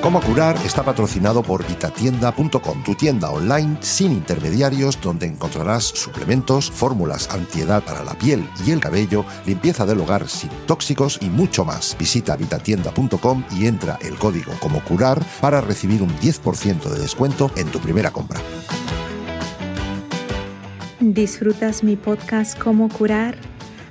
Cómo curar está patrocinado por vitatienda.com, tu tienda online sin intermediarios donde encontrarás suplementos, fórmulas antiedad para la piel y el cabello, limpieza del hogar sin tóxicos y mucho más. Visita vitatienda.com y entra el código como curar para recibir un 10% de descuento en tu primera compra. ¿Disfrutas mi podcast Cómo curar?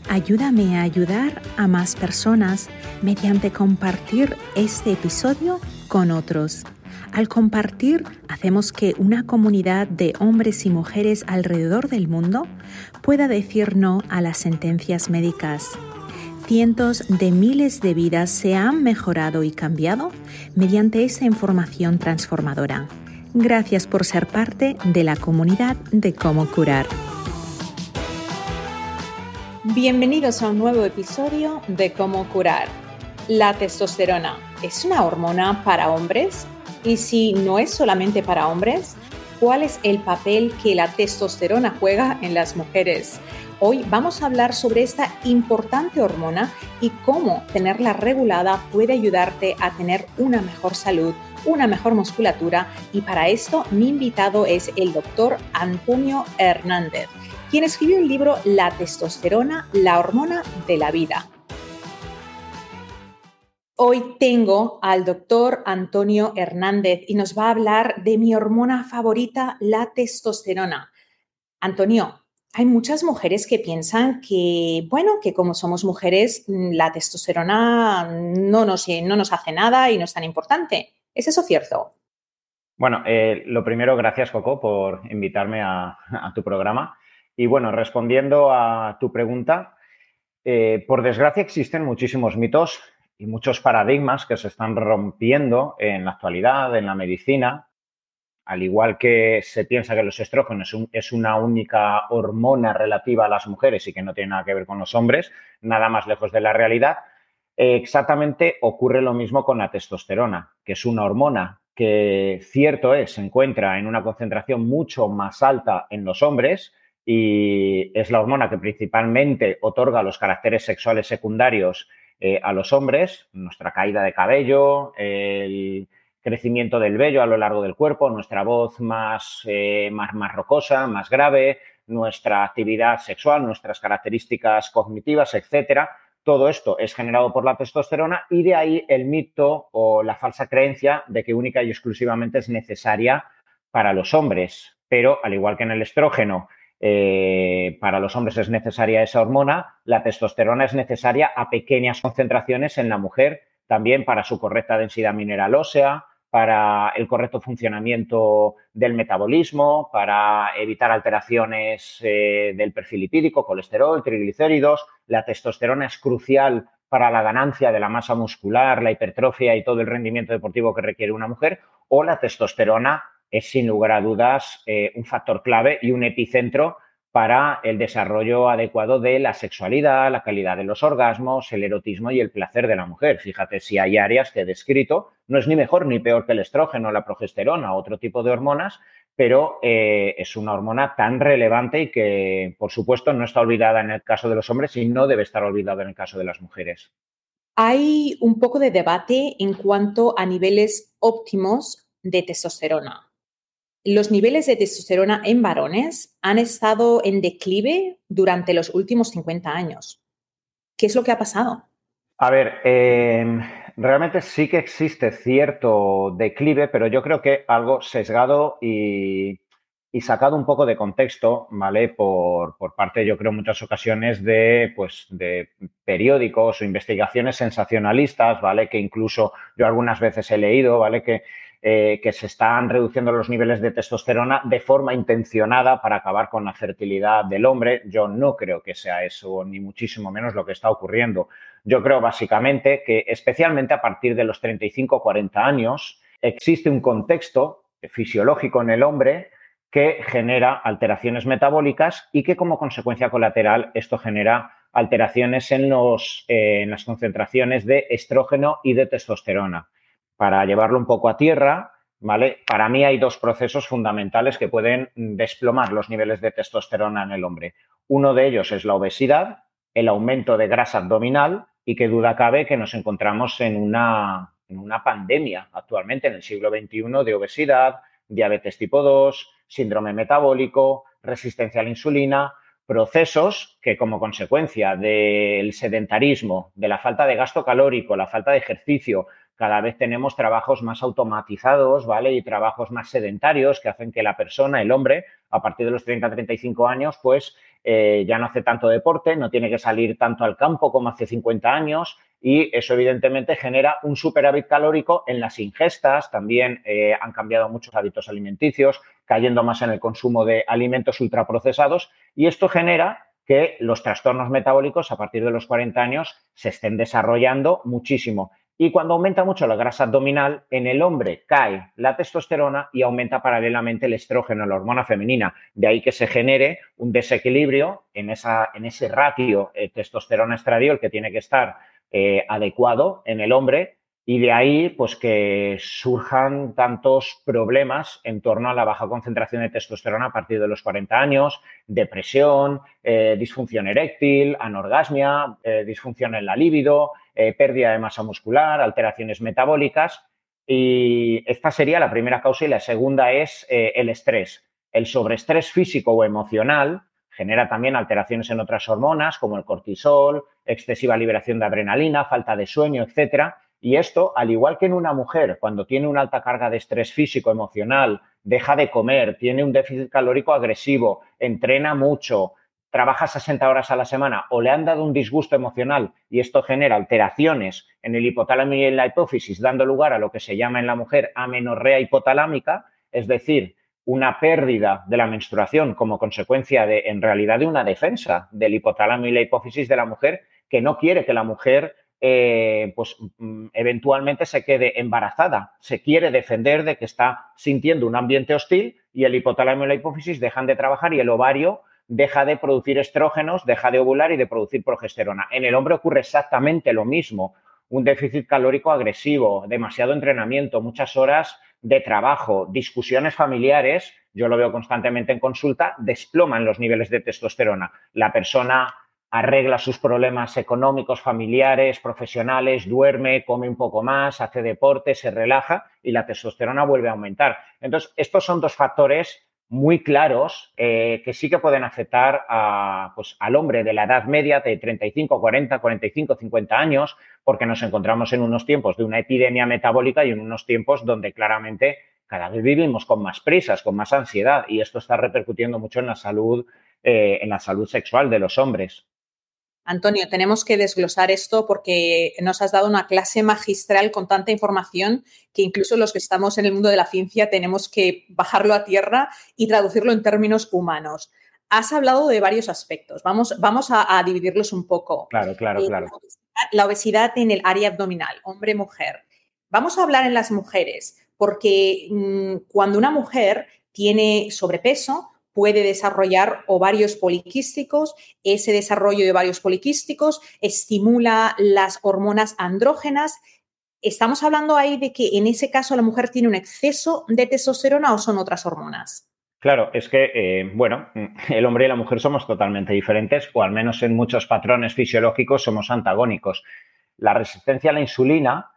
Ayúdame a ayudar a más personas mediante compartir este episodio con otros. Al compartir, hacemos que una comunidad de hombres y mujeres alrededor del mundo pueda decir no a las sentencias médicas. Cientos de miles de vidas se han mejorado y cambiado mediante esa información transformadora. Gracias por ser parte de la comunidad de cómo curar. Bienvenidos a un nuevo episodio de cómo curar. La testosterona ¿es una hormona para hombres? Y si no es solamente para hombres, ¿cuál es el papel que la testosterona juega en las mujeres? Hoy vamos a hablar sobre esta importante hormona y cómo tenerla regulada puede ayudarte a tener una mejor salud, una mejor musculatura y para esto mi invitado es el doctor Antonio Hernández, quien escribió el libro La testosterona, la hormona de la vida. Hoy tengo al doctor Antonio Hernández y nos va a hablar de mi hormona favorita, la testosterona. Antonio, hay muchas mujeres que piensan que, bueno, que como somos mujeres, la testosterona no nos, no nos hace nada y no es tan importante. ¿Es eso cierto? Bueno, eh, lo primero, gracias Coco por invitarme a, tu programa. Y bueno, respondiendo a tu pregunta, eh, por desgracia existen muchísimos mitos y muchos paradigmas que se están rompiendo en la actualidad, en la medicina, al igual que se piensa que los estrógenos es una única hormona relativa a las mujeres y que no tiene nada que ver con los hombres, nada más lejos de la realidad, exactamente ocurre lo mismo con la testosterona, que es una hormona que cierto es, se encuentra en una concentración mucho más alta en los hombres y es la hormona que principalmente otorga los caracteres sexuales secundarios eh, a los hombres, nuestra caída de cabello, el crecimiento del vello a lo largo del cuerpo, nuestra voz más, eh, más, más rocosa, más grave, nuestra actividad sexual, nuestras características cognitivas, etcétera. Todo esto es generado por la testosterona y de ahí el mito o la falsa creencia de que única y exclusivamente es necesaria para los hombres. Pero al igual que en el estrógeno eh, para los hombres es necesaria esa hormona, la testosterona es necesaria a pequeñas concentraciones en la mujer, también para su correcta densidad mineral ósea, para el correcto funcionamiento del metabolismo, para evitar alteraciones eh, del perfil lipídico, colesterol, triglicéridos. La testosterona es crucial para la ganancia de la masa muscular, la hipertrofia y todo el rendimiento deportivo que requiere una mujer, o la testosterona es sin lugar a dudas eh, un factor clave y un epicentro para el desarrollo adecuado de la sexualidad, la calidad de los orgasmos, el erotismo y el placer de la mujer. Fíjate, si hay áreas que he descrito, no es ni mejor ni peor que el estrógeno, la progesterona, otro tipo de hormonas, pero eh, es una hormona tan relevante y que, por supuesto, no está olvidada en el caso de los hombres y no debe estar olvidada en el caso de las mujeres. Hay un poco de debate en cuanto a niveles óptimos de testosterona los niveles de testosterona en varones han estado en declive durante los últimos 50 años. ¿Qué es lo que ha pasado? A ver, em, realmente sí que existe cierto declive, pero yo creo que algo sesgado y, sacado un poco de contexto, ¿vale? Por, por, parte, yo creo, en muchas ocasiones de, pues, de periódicos o investigaciones sensacionalistas, ¿vale? Que incluso yo algunas veces he leído, ¿vale? Que eh, que se están reduciendo los niveles de testosterona de forma intencionada para acabar con la fertilidad del hombre. Yo no creo que sea eso, ni muchísimo menos lo que está ocurriendo. Yo creo básicamente que especialmente a partir de los 35 o 40 años existe un contexto fisiológico en el hombre que genera alteraciones metabólicas y que como consecuencia colateral esto genera alteraciones en, los, eh, en las concentraciones de estrógeno y de testosterona. Para llevarlo un poco a tierra, ¿vale? Para mí hay dos procesos fundamentales que pueden desplomar los niveles de testosterona en el hombre. Uno de ellos es la obesidad, el aumento de grasa abdominal y que duda cabe que nos encontramos en una, en una pandemia actualmente en el siglo XXI de obesidad, diabetes tipo 2, síndrome metabólico, resistencia a la insulina, procesos que como consecuencia del sedentarismo, de la falta de gasto calórico, la falta de ejercicio, cada vez tenemos trabajos más automatizados, ¿vale? Y trabajos más sedentarios que hacen que la persona, el hombre, a partir de los 30-35 años, pues eh, ya no hace tanto deporte, no tiene que salir tanto al campo como hace 50 años y eso evidentemente genera un superávit calórico en las ingestas, también eh, han cambiado muchos hábitos alimenticios, cayendo más en el consumo de alimentos ultraprocesados y esto genera que los trastornos metabólicos a partir de los 40 años se estén desarrollando muchísimo. Y cuando aumenta mucho la grasa abdominal, en el hombre cae la testosterona y aumenta paralelamente el estrógeno, la hormona femenina. De ahí que se genere un desequilibrio en, esa, en ese ratio eh, testosterona-estradiol que tiene que estar eh, adecuado en el hombre y de ahí pues que surjan tantos problemas en torno a la baja concentración de testosterona a partir de los 40 años, depresión, eh, disfunción eréctil, anorgasmia, disfunción en la libido, eh, pérdida de masa muscular, alteraciones metabólicas. Y esta sería la primera causa y la segunda es eh, el estrés. El sobreestrés físico o emocional genera también alteraciones en otras hormonas como el cortisol, excesiva liberación de adrenalina, falta de sueño, etcétera. Y esto, al igual que en una mujer, cuando tiene una alta carga de estrés físico, emocional, deja de comer, tiene un déficit calórico agresivo, entrena mucho, trabaja 60 horas a la semana o le han dado un disgusto emocional y esto genera alteraciones en el hipotálamo y en la hipófisis, dando lugar a lo que se llama en la mujer amenorrea hipotalámica, es decir, una pérdida de la menstruación como consecuencia de, en realidad, de una defensa del hipotálamo y la hipófisis de la mujer que no quiere que la mujer eh, pues mm, eventualmente se quede embarazada. Se quiere defender de que está sintiendo un ambiente hostil y el hipotálamo y la hipófisis dejan de trabajar y el ovario deja de producir estrógenos, deja de ovular y de producir progesterona. En el hombre ocurre exactamente lo mismo. Un déficit calórico agresivo, demasiado entrenamiento, muchas horas de trabajo, discusiones familiares, yo lo veo constantemente en consulta, desploman los niveles de testosterona. La persona arregla sus problemas económicos, familiares, profesionales, duerme, come un poco más, hace deporte, se relaja y la testosterona vuelve a aumentar. Entonces, estos son dos factores muy claros eh, que sí que pueden afectar a, pues, al hombre de la edad media de 35, 40, 45, 50 años, porque nos encontramos en unos tiempos de una epidemia metabólica y en unos tiempos donde claramente cada vez vivimos con más prisas, con más ansiedad y esto está repercutiendo mucho en la salud, eh, en la salud sexual de los hombres. Antonio, tenemos que desglosar esto porque nos has dado una clase magistral con tanta información que incluso los que estamos en el mundo de la ciencia tenemos que bajarlo a tierra y traducirlo en términos humanos. Has hablado de varios aspectos. Vamos, vamos a, dividirlos un poco. Claro, claro, eh, claro. La obesidad en el área abdominal, hombre-mujer. Vamos a hablar en las mujeres, porque mm, cuando una mujer tiene sobrepeso, puede desarrollar ovarios poliquísticos. Ese desarrollo de ovarios poliquísticos estimula las hormonas andrógenas. ¿Estamos hablando ahí de que en ese caso la mujer tiene un exceso de testosterona o son otras hormonas? Claro, es que, eh, bueno, el hombre y la mujer somos totalmente diferentes, o al menos en muchos patrones fisiológicos somos antagónicos. La resistencia a la insulina,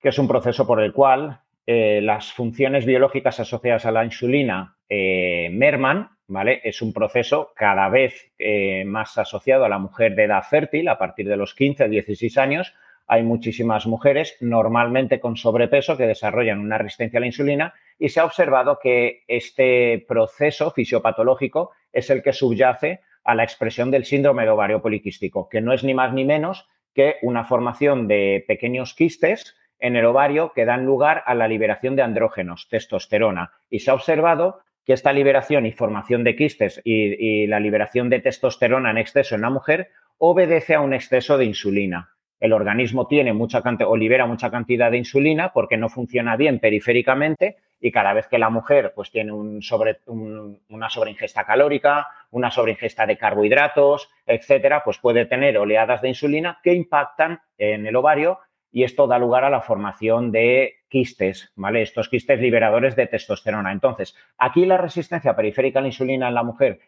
que es un proceso por el cual eh, las funciones biológicas asociadas a la insulina eh, merman, ¿vale? Es un proceso cada vez eh, más asociado a la mujer de edad fértil, a partir de los 15 o 16 años. Hay muchísimas mujeres, normalmente con sobrepeso, que desarrollan una resistencia a la insulina y se ha observado que este proceso fisiopatológico es el que subyace a la expresión del síndrome de ovario poliquístico, que no es ni más ni menos que una formación de pequeños quistes en el ovario que dan lugar a la liberación de andrógenos, testosterona. Y se ha observado que esta liberación y formación de quistes y, la liberación de testosterona en exceso en la mujer obedece a un exceso de insulina. el organismo tiene mucha o libera mucha cantidad de insulina porque no funciona bien periféricamente y cada vez que la mujer pues tiene un sobre, una sobreingesta calórica, una sobreingesta de carbohidratos, etcétera, pues puede tener oleadas de insulina que impactan en el ovario y esto da lugar a la formación de quistes, ¿vale? Estos quistes liberadores de testosterona. Entonces, aquí la resistencia periférica a la insulina en la mujer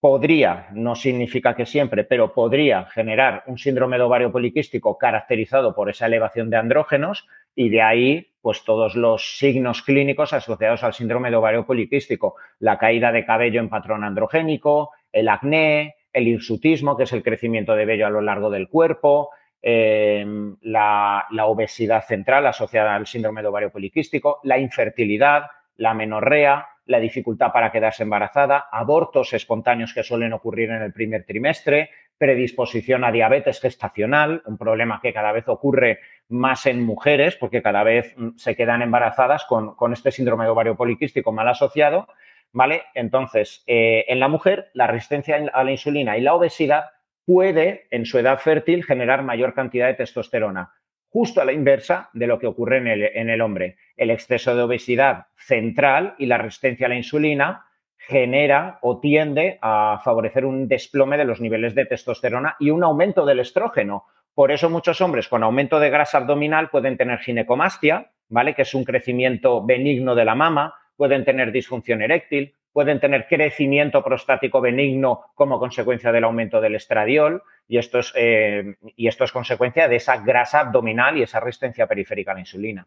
podría, no significa que siempre, pero podría generar un síndrome de ovario poliquístico caracterizado por esa elevación de andrógenos y de ahí, pues todos los signos clínicos asociados al síndrome de ovario poliquístico, la caída de cabello en patrón androgénico, el acné, el hirsutismo, que es el crecimiento de vello a lo largo del cuerpo, em, la, obesidad central asociada al síndrome de ovario poliquístico, la infertilidad, la menorrea, la dificultad para quedarse embarazada, abortos espontáneos que suelen ocurrir en el primer trimestre, predisposición a diabetes gestacional, un problema que cada vez ocurre más en mujeres porque cada vez mm, se quedan embarazadas con, este síndrome de ovario poliquístico mal asociado, ¿vale? Entonces, eh, en la mujer, la resistencia a la insulina y la obesidad puede, en su edad fértil, generar mayor cantidad de testosterona justo a la inversa de lo que ocurre en el, hombre. El exceso de obesidad central y la resistencia a la insulina genera o tiende a favorecer un desplome de los niveles de testosterona y un aumento del estrógeno. Por eso muchos hombres con aumento de grasa abdominal pueden tener ginecomastia, ¿vale? Que es un crecimiento benigno de la mama, pueden tener disfunción eréctil, pueden tener crecimiento prostático benigno como consecuencia del aumento del estradiol y esto es, eh, y esto es consecuencia de esa grasa abdominal y esa resistencia periférica a la insulina.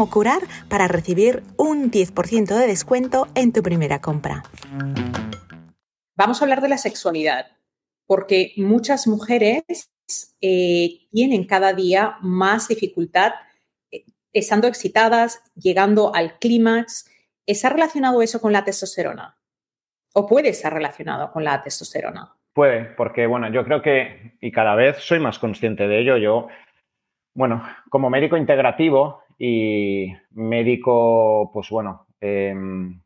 curar para recibir un 10% de descuento en tu primera compra. Vamos a hablar de la sexualidad, porque muchas mujeres eh, tienen cada día más dificultad eh, estando excitadas, llegando al clímax. ¿Está relacionado eso con la testosterona? ¿O puede estar relacionado con la testosterona? Puede, porque bueno, yo creo que, y cada vez soy más consciente de ello, yo, bueno, como médico integrativo y médico, pues bueno, em,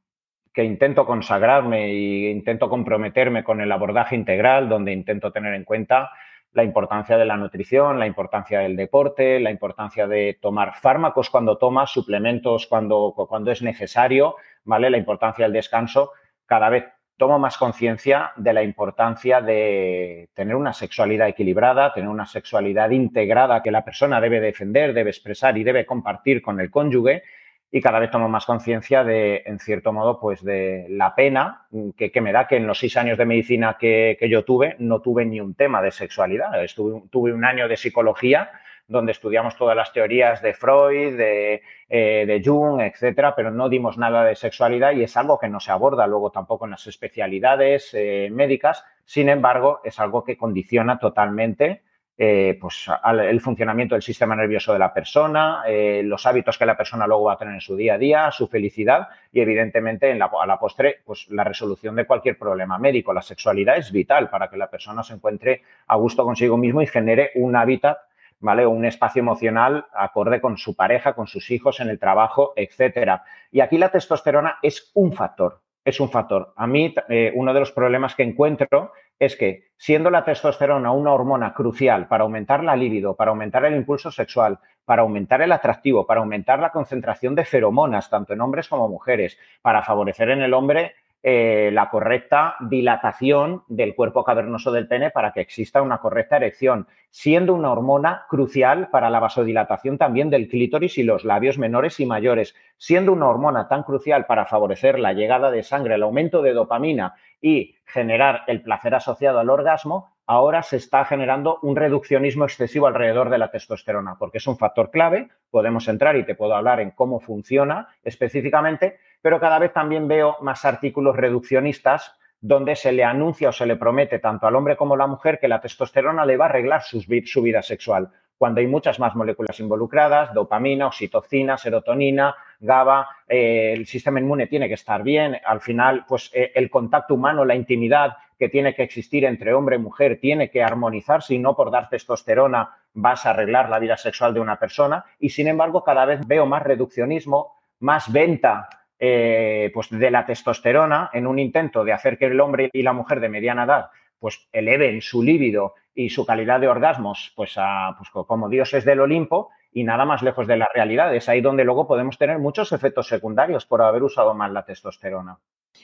que intento consagrarme e intento comprometerme con el abordaje integral, donde intento tener en cuenta la importancia de la nutrición, la importancia del deporte, la importancia de tomar fármacos cuando tomas, suplementos cuando, cuando es necesario, ¿vale? La importancia del descanso. Cada vez tomo más conciencia de la importancia de tener una sexualidad equilibrada, tener una sexualidad integrada que la persona debe defender, debe expresar y debe compartir con el cónyuge. Y cada vez tomo más conciencia de, en cierto modo, pues de la pena que, me da que en los seis años de medicina que, yo tuve no tuve ni un tema de sexualidad. Estuve, tuve un año de psicología donde estudiamos todas las teorías de Freud, de, eh, Jung, etcétera, pero no dimos nada de sexualidad y es algo que no se aborda luego tampoco en las especialidades eh, médicas. Sin embargo, es algo que condiciona totalmente eh, pues, el funcionamiento del sistema nervioso de la persona, los hábitos que la persona luego va a tener en su día a día, su felicidad y, evidentemente, en la, a la postre, pues, la resolución de cualquier problema médico. La sexualidad es vital para que la persona se encuentre a gusto consigo mismo y genere un hábitat ¿vale? un espacio emocional acorde con su pareja, con sus hijos, en el trabajo, etcétera. Y aquí la testosterona es un factor, es un factor. A mí, eh, uno de los problemas que encuentro es que, siendo la testosterona una hormona crucial para aumentar la libido, para aumentar el impulso sexual, para aumentar el atractivo, para aumentar la concentración de feromonas, tanto en hombres como mujeres, para favorecer en el hombre eh, la correcta dilatación del cuerpo cavernoso del pene para que exista una correcta erección, siendo una hormona crucial para la vasodilatación también del clítoris y los labios menores y mayores, siendo una hormona tan crucial para favorecer la llegada de sangre, el aumento de dopamina y generar el placer asociado al orgasmo, ahora se está generando un reduccionismo excesivo alrededor de la testosterona, porque es un factor clave, podemos entrar y te puedo hablar en cómo funciona específicamente, pero cada vez también veo más artículos reduccionistas donde se le anuncia o se le promete tanto al hombre como a la mujer que la testosterona le va a arreglar su, vida sexual, cuando hay muchas más moléculas involucradas, dopamina, oxitocina, serotonina, GABA, eh, el sistema inmune tiene que estar bien, al final, pues eh, el contacto humano, la intimidad que tiene que existir entre hombre y mujer tiene que armonizarse y no por dar testosterona vas a arreglar la vida sexual de una persona. Y sin embargo cada vez veo más reduccionismo, más venta eh, pues de la testosterona en un intento de hacer que el hombre y la mujer de mediana edad pues eleven su líbido y su calidad de orgasmos pues, a, pues como dioses del Olimpo y nada más lejos de la realidad. Es ahí donde luego podemos tener muchos efectos secundarios por haber usado mal la testosterona.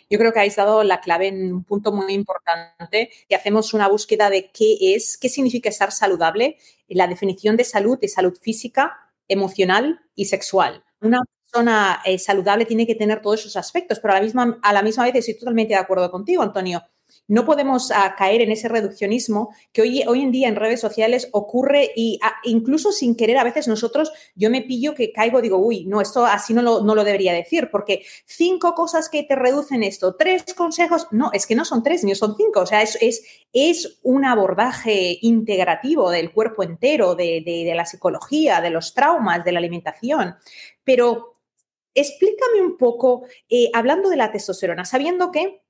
Yo creo que habéis dado la clave en un punto muy importante y hacemos una búsqueda de qué es, qué significa estar saludable, la definición de salud de salud física, emocional y sexual. Una persona eh, saludable tiene que tener todos esos aspectos, pero a la, misma, a la misma vez estoy totalmente de acuerdo contigo, Antonio. No podemos ah, caer en ese reduccionismo que hoy, hoy en día en redes sociales ocurre y ah, incluso sin querer a veces nosotros, yo me pillo que caigo, digo, uy, no, esto así no lo, no lo debería decir, porque cinco cosas que te reducen esto, tres consejos, no, es que no son tres ni son cinco, o sea, es, es, es un abordaje integrativo del cuerpo entero, de, de la psicología, de los traumas, de la alimentación, pero explícame un poco, eh, hablando de la testosterona, sabiendo que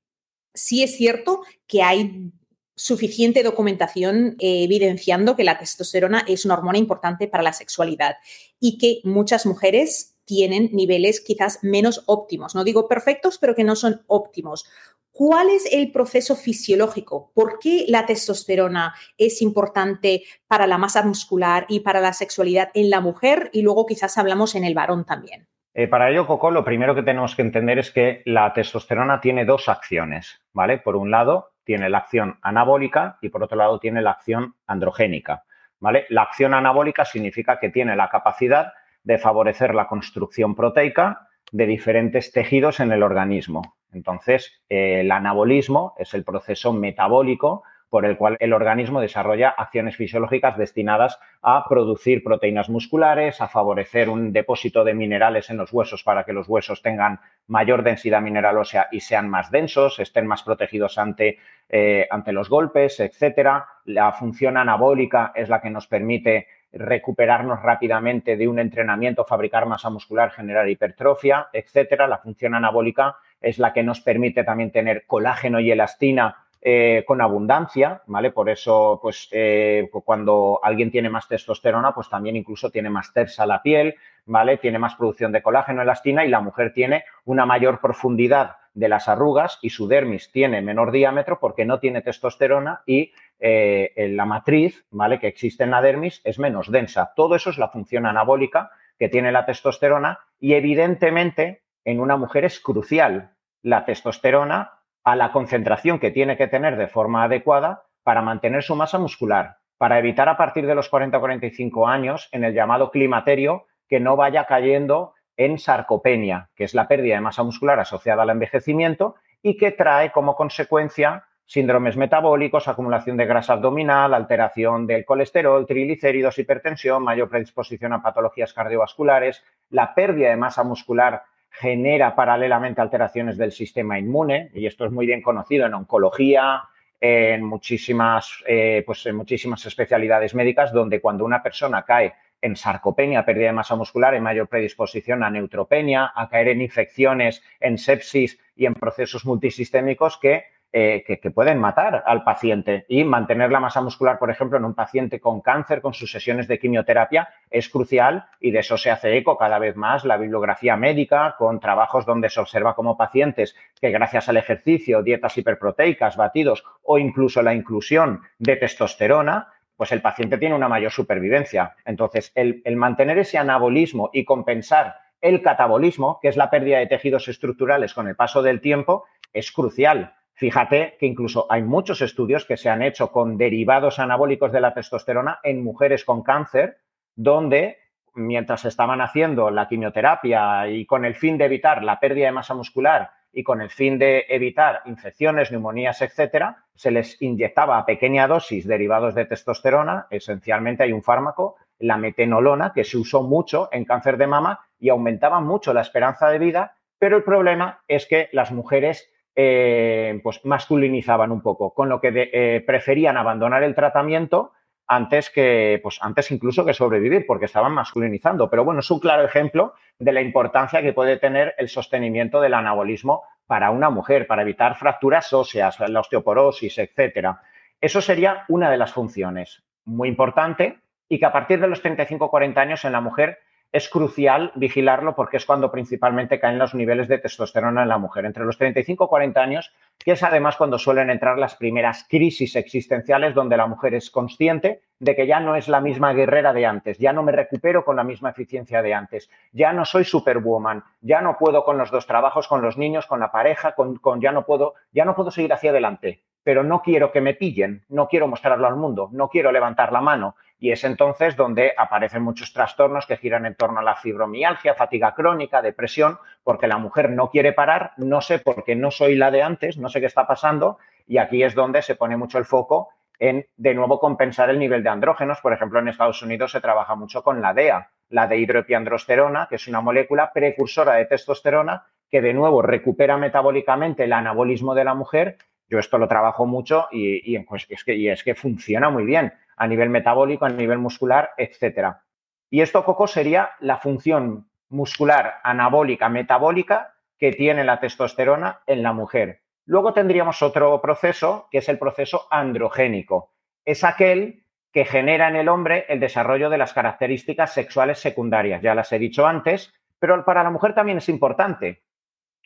sí es cierto que hay suficiente documentación eh, evidenciando que la testosterona es una hormona importante para la sexualidad y que muchas mujeres tienen niveles quizás menos óptimos. No digo perfectos, pero que no son óptimos. ¿Cuál es el proceso fisiológico? ¿Por qué la testosterona es importante para la masa muscular y para la sexualidad en la mujer? Y luego quizás hablamos en el varón también. Eh, para ello, Coco, lo primero que tenemos que entender es que la testosterona tiene dos acciones, ¿vale? Por un lado, tiene la acción anabólica y por otro lado, tiene la acción androgénica, ¿vale? La acción anabólica significa que tiene la capacidad de favorecer la construcción proteica de diferentes tejidos en el organismo. Entonces, el anabolismo es el proceso metabólico por el cual el organismo desarrolla acciones fisiológicas destinadas a producir proteínas musculares, a favorecer un depósito de minerales en los huesos para que los huesos tengan mayor densidad mineral ósea y sean más densos, estén más protegidos ante, eh, ante los golpes, etcétera. La función anabólica es la que nos permite recuperarnos rápidamente de un entrenamiento, fabricar masa muscular, generar hipertrofia, etcétera. La función anabólica es la que nos permite también tener colágeno y elastina eh, con abundancia, ¿vale? Por eso, pues eh, cuando alguien tiene más testosterona, pues también incluso tiene más tersa la piel, ¿vale? Tiene más producción de colágeno, elastina y la mujer tiene una mayor profundidad de las arrugas y su dermis tiene menor diámetro porque no tiene testosterona y eh, la matriz, ¿vale? Que existe en la dermis es menos densa. Todo eso es la función anabólica que tiene la testosterona y evidentemente en una mujer es crucial la testosterona a la concentración que tiene que tener de forma adecuada para mantener su masa muscular, para evitar a partir de los 40 o 45 años en el llamado climaterio que no vaya cayendo en sarcopenia, que es la pérdida de masa muscular asociada al envejecimiento y que trae como consecuencia síndromes metabólicos, acumulación de grasa abdominal, alteración del colesterol, triglicéridos, hipertensión, mayor predisposición a patologías cardiovasculares, la pérdida de masa muscular genera paralelamente alteraciones del sistema inmune, y esto es muy bien conocido en oncología, en muchísimas, eh, pues en muchísimas especialidades médicas, donde cuando una persona cae en sarcopenia, pérdida de masa muscular, hay mayor predisposición a neutropenia, a caer en infecciones, en sepsis y en procesos multisistémicos que eh, que, pueden matar al paciente y mantener la masa muscular, por ejemplo, en un paciente con cáncer, con sus sesiones de quimioterapia, es crucial y de eso se hace eco cada vez más la bibliografía médica con trabajos donde se observa como pacientes que gracias al ejercicio, dietas hiperproteicas, batidos o incluso la inclusión de testosterona, pues el paciente tiene una mayor supervivencia. Entonces, el, el mantener ese anabolismo y compensar el catabolismo, que es la pérdida de tejidos estructurales con el paso del tiempo, es crucial Fíjate que incluso hay muchos estudios que se han hecho con derivados anabólicos de la testosterona en mujeres con cáncer, donde mientras estaban haciendo la quimioterapia y con el fin de evitar la pérdida de masa muscular y con el fin de evitar infecciones, neumonías, etcétera, se les inyectaba a pequeña dosis derivados de testosterona. Esencialmente hay un fármaco, la metenolona, que se usó mucho en cáncer de mama y aumentaba mucho la esperanza de vida, pero el problema es que las mujeres eh, pues masculinizaban un poco, con lo que eh, preferían abandonar el tratamiento antes que, pues antes incluso que sobrevivir, porque estaban masculinizando. Pero bueno, es un claro ejemplo de la importancia que puede tener el sostenimiento del anabolismo para una mujer, para evitar fracturas óseas, la osteoporosis, etcétera. Eso sería una de las funciones muy importante y que a partir de los 35-40 años en la mujer es crucial vigilarlo porque es cuando principalmente caen los niveles de testosterona en la mujer, entre los 35 y 40 años, que es además cuando suelen entrar las primeras crisis existenciales donde la mujer es consciente de que ya no es la misma guerrera de antes, ya no me recupero con la misma eficiencia de antes, ya no soy superwoman, ya no puedo con los dos trabajos, con los niños, con la pareja, con, con ya no puedo, ya no puedo seguir hacia adelante, pero no quiero que me pillen, no quiero mostrarlo al mundo, no quiero levantar la mano, y es entonces donde aparecen muchos trastornos que giran en torno a la fibromialgia, fatiga crónica, depresión, porque la mujer no quiere parar, no sé por qué no soy la de antes, no sé qué está pasando, y aquí es donde se pone mucho el foco en, de nuevo, compensar el nivel de andrógenos. Por ejemplo, en Estados Unidos se trabaja mucho con la DEA, la dehidroepiandrosterona, que es una molécula precursora de testosterona que, de nuevo, recupera metabólicamente el anabolismo de la mujer. Yo esto lo trabajo mucho y, y es que funciona muy bien a nivel metabólico, a nivel muscular, etcétera. Y esto, Coco, sería la función muscular anabólica, metabólica que tiene la testosterona en la mujer. Luego tendríamos otro proceso, que es el proceso androgénico. Es aquel que genera en el hombre el desarrollo de las características sexuales secundarias. Ya las he dicho antes, pero para la mujer también es importante.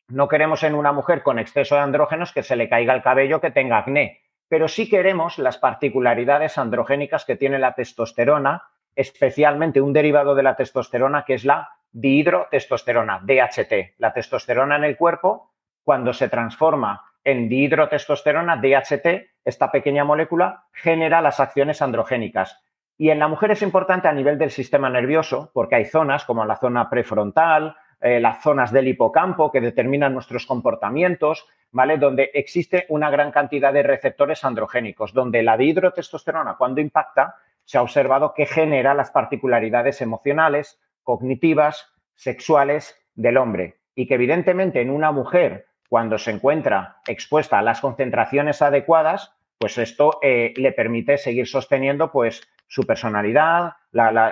No queremos en una mujer con exceso de andrógenos que se le caiga el cabello, que tenga acné pero sí queremos las particularidades androgénicas que tiene la testosterona, especialmente un derivado de la testosterona que es la dihidrotestosterona, DHT. La testosterona en el cuerpo, cuando se transforma en dihidrotestosterona, DHT, esta pequeña molécula genera las acciones androgénicas. Y en la mujer es importante a nivel del sistema nervioso, porque hay zonas como la zona prefrontal, eh, las zonas del hipocampo que determinan nuestros comportamientos, ¿vale? Donde existe una gran cantidad de receptores androgénicos, donde la dihidrotestosterona, cuando impacta, se ha observado que genera las particularidades emocionales, cognitivas, sexuales del hombre. Y que evidentemente en una mujer, cuando se encuentra expuesta a las concentraciones adecuadas, pues esto eh, le permite seguir sosteniendo pues su personalidad,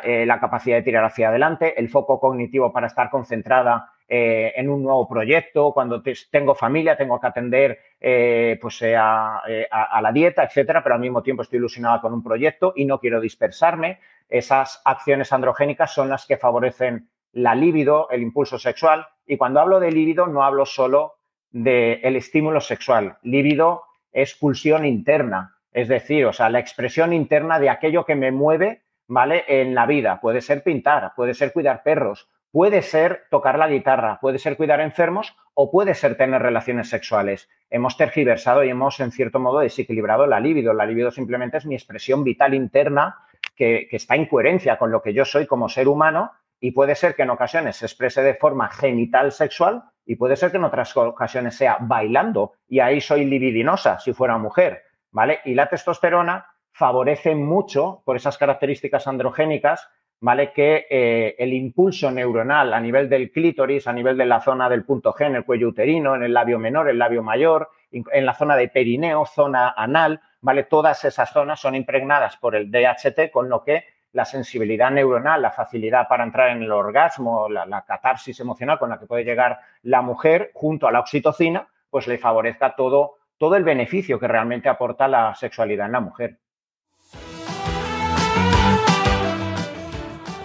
eh, la, capacidad de tirar hacia adelante, el foco cognitivo para estar concentrada eh, en un nuevo proyecto, cuando tengo familia, tengo que atender pues, a, la dieta, etcétera, pero al mismo tiempo estoy ilusionada con un proyecto y no quiero dispersarme. Esas acciones androgénicas son las que favorecen la libido, el impulso sexual. Y cuando hablo de libido, no hablo solo del estímulo sexual. Líbido es pulsión interna, es decir, o sea, la expresión interna de aquello que me mueve, ¿vale? En la vida. Puede ser pintar, puede ser cuidar perros, puede ser tocar la guitarra, puede ser cuidar enfermos o puede ser tener relaciones sexuales. Hemos tergiversado y hemos, en cierto modo, desequilibrado la libido. La libido simplemente es mi expresión vital interna que, que está en coherencia con lo que yo soy como ser humano y puede ser que en ocasiones se exprese de forma genital sexual y puede ser que en otras ocasiones sea bailando y ahí soy libidinosa si fuera mujer, ¿vale? Y la testosterona favorece mucho por esas características androgénicas, ¿vale? Que eh, el impulso neuronal a nivel del clítoris, a nivel de la zona del punto G, en el cuello uterino, en el labio menor, el labio mayor, en la zona de perineo, zona anal, ¿vale? Todas esas zonas son impregnadas por el DHT, con lo que la sensibilidad neuronal, la facilidad para entrar en el orgasmo, la, catarsis emocional con la que puede llegar la mujer junto a la oxitocina, pues le favorezca todo, todo el beneficio que realmente aporta la sexualidad en la mujer.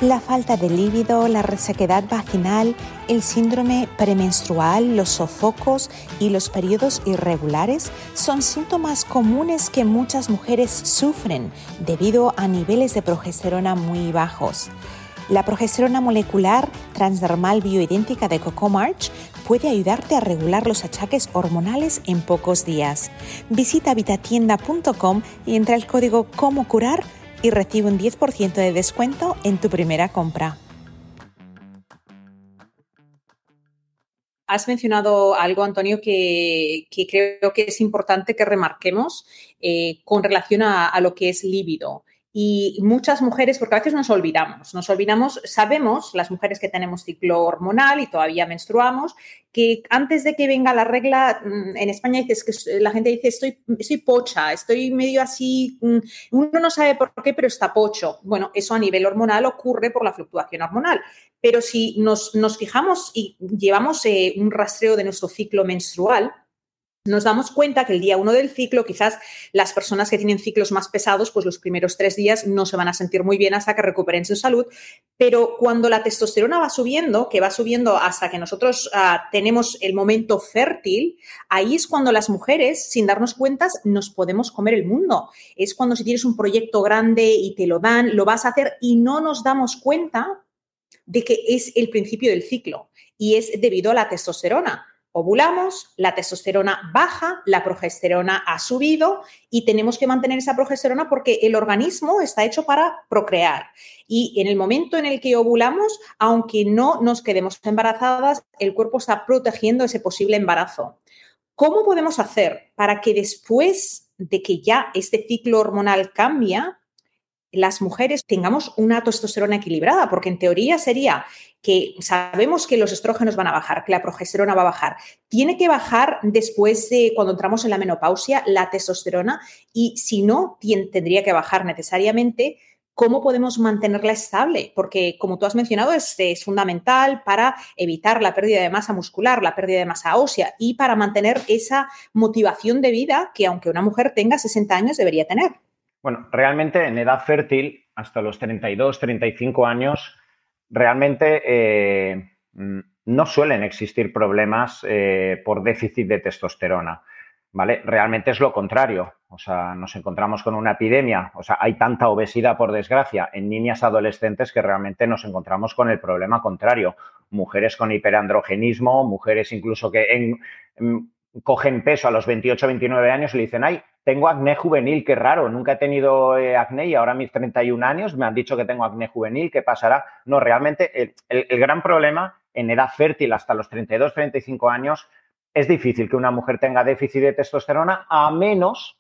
La falta de líbido, la resequedad vaginal, el síndrome premenstrual, los sofocos y los periodos irregulares son síntomas comunes que muchas mujeres sufren debido a niveles de progesterona muy bajos. La progesterona molecular transdermal bioidéntica de Coco March puede ayudarte a regular los achaques hormonales en pocos días. Visita vitatienda.com y entra el código Como Curar y recibe un 10% de descuento en tu primera compra. Has mencionado algo, Antonio, que, creo que es importante que remarquemos eh, con relación a, lo que es líbido. Y muchas mujeres, porque a veces nos olvidamos, nos olvidamos, sabemos, las mujeres que tenemos ciclo hormonal y todavía menstruamos, que antes de que venga la regla, mm, en España dices que la gente dice, estoy, estoy pocha, estoy medio así, mm, uno no sabe por qué, pero está pocho. Bueno, eso a nivel hormonal ocurre por la fluctuación hormonal. Pero si nos, fijamos y llevamos eh, un rastreo de nuestro ciclo menstrual, nos damos cuenta que el día uno del ciclo, quizás las personas que tienen ciclos más pesados, pues los primeros tres días no se van a sentir muy bien hasta que recuperen su salud, pero cuando la testosterona va subiendo, que va subiendo hasta que nosotros ah, tenemos el momento fértil, ahí es cuando las mujeres, sin darnos cuenta, nos podemos comer el mundo. Es cuando si tienes un proyecto grande y te lo dan, lo vas a hacer y no nos damos cuenta de que es el principio del ciclo y es debido a la testosterona ovulamos, la testosterona baja, la progesterona ha subido y tenemos que mantener esa progesterona porque el organismo está hecho para procrear. Y en el momento en el que ovulamos, aunque no nos quedemos embarazadas, el cuerpo está protegiendo ese posible embarazo. ¿Cómo podemos hacer para que después de que ya este ciclo hormonal cambia, las mujeres tengamos una testosterona equilibrada, porque en teoría sería que sabemos que los estrógenos van a bajar, que la progesterona va a bajar. Tiene que bajar después de cuando entramos en la menopausia la testosterona y si no, tendría que bajar necesariamente. ¿Cómo podemos mantenerla estable? Porque, como tú has mencionado, es, es fundamental para evitar la pérdida de masa muscular, la pérdida de masa ósea y para mantener esa motivación de vida que, aunque una mujer tenga 60 años, debería tener. Bueno, realmente en edad fértil, hasta los 32, 35 años, realmente eh, mm, no suelen existir problemas eh, por déficit de testosterona. ¿Vale? Realmente es lo contrario. O sea, nos encontramos con una epidemia. O sea, hay tanta obesidad, por desgracia, en niñas adolescentes que realmente nos encontramos con el problema contrario. Mujeres con hiperandrogenismo, mujeres incluso que cogen peso a los 28, 29 años y le dicen, ay, tengo acné juvenil, qué raro, nunca he tenido eh, acné y ahora a mis 31 años me han dicho que tengo acné juvenil, ¿qué pasará? No, realmente el, gran problema en edad fértil hasta los 32, 35 años es difícil que una mujer tenga déficit de testosterona a menos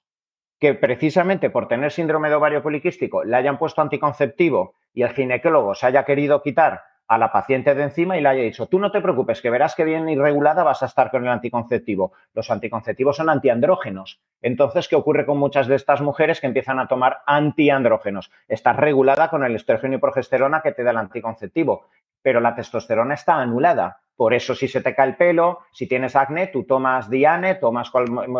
que precisamente por tener síndrome de ovario poliquístico le hayan puesto anticonceptivo y el ginecólogo se haya querido quitar a la paciente de encima y le haya dicho, tú no te preocupes, que verás que bien irregulada vas a estar con el anticonceptivo. Los anticonceptivos son antiandrógenos. Entonces, ¿qué ocurre con muchas de estas mujeres que empiezan a tomar antiandrógenos? Estás regulada con el estrógeno y progesterona que te da el anticonceptivo, pero la testosterona está anulada. Por eso, si se te cae el pelo, si tienes acné, tú tomas Diane, tomas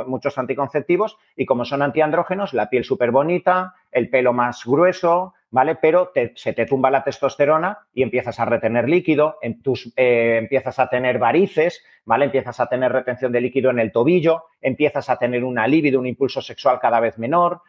muchos anticonceptivos y como son antiandrógenos, la piel súper bonita, el pelo más grueso, ¿vale? Pero se te tumba la testosterona y empiezas a retener líquido, en tus, eh, empiezas a tener varices, ¿vale? Empiezas a tener retención de líquido en el tobillo, empiezas a tener una libido, un impulso sexual cada vez menor,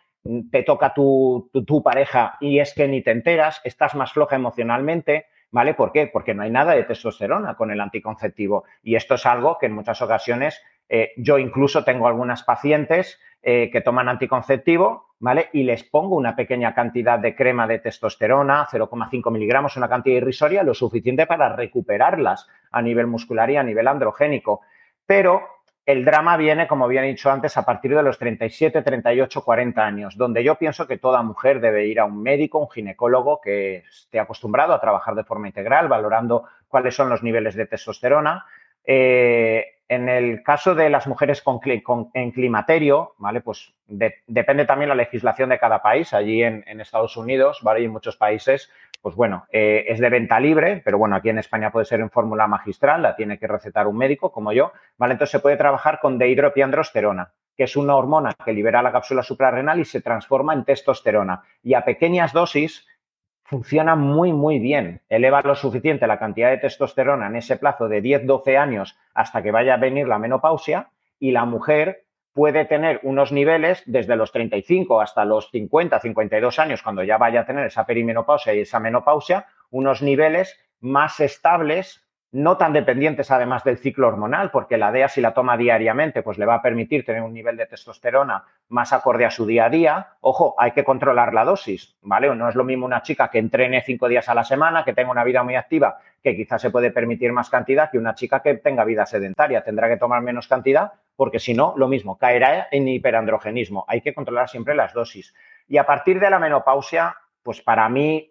te toca tu, tu, pareja y es que ni te enteras, estás más floja emocionalmente, ¿vale? ¿Por qué? Porque no hay nada de testosterona con el anticonceptivo. Y esto es algo que en muchas ocasiones eh, yo incluso tengo algunas pacientes eh, que toman anticonceptivo, ¿vale? Y les pongo una pequeña cantidad de crema de testosterona, 0,5 miligramos, una cantidad irrisoria, lo suficiente para recuperarlas a nivel muscular y a nivel androgénico. Pero el drama viene, como había dicho antes, a partir de los 37, 38, 40 años, donde yo pienso que toda mujer debe ir a un médico, un ginecólogo que esté acostumbrado a trabajar de forma integral, valorando cuáles son los niveles de testosterona. Eh, en el caso de las mujeres con, en climaterio, ¿vale? Pues depende también la legislación de cada país. Allí en, Estados Unidos, ¿vale? Y en muchos países, pues bueno, eh, es de venta libre, pero bueno, aquí en España puede ser en fórmula magistral, la tiene que recetar un médico como yo, ¿vale? Entonces se puede trabajar con dehidropiandrosterona, que es una hormona que libera la cápsula suprarrenal y se transforma en testosterona. Y a pequeñas dosis funciona muy, muy bien. Eleva lo suficiente la cantidad de testosterona en ese plazo de 10-12 años hasta que vaya a venir la menopausia y la mujer puede tener unos niveles desde los 35 hasta los 50, 52 años, cuando ya vaya a tener esa perimenopausia y esa menopausia, unos niveles más estables no tan dependientes además del ciclo hormonal, porque la DEA si la toma diariamente, pues le va a permitir tener un nivel de testosterona más acorde a su día a día. Ojo, hay que controlar la dosis, ¿vale? No es lo mismo una chica que entrene cinco días a la semana, que tenga una vida muy activa, que quizás se puede permitir más cantidad, que una chica que tenga vida sedentaria. Tendrá que tomar menos cantidad, porque si no, lo mismo, caerá en hiperandrogenismo. Hay que controlar siempre las dosis. Y a partir de la menopausia, pues para mí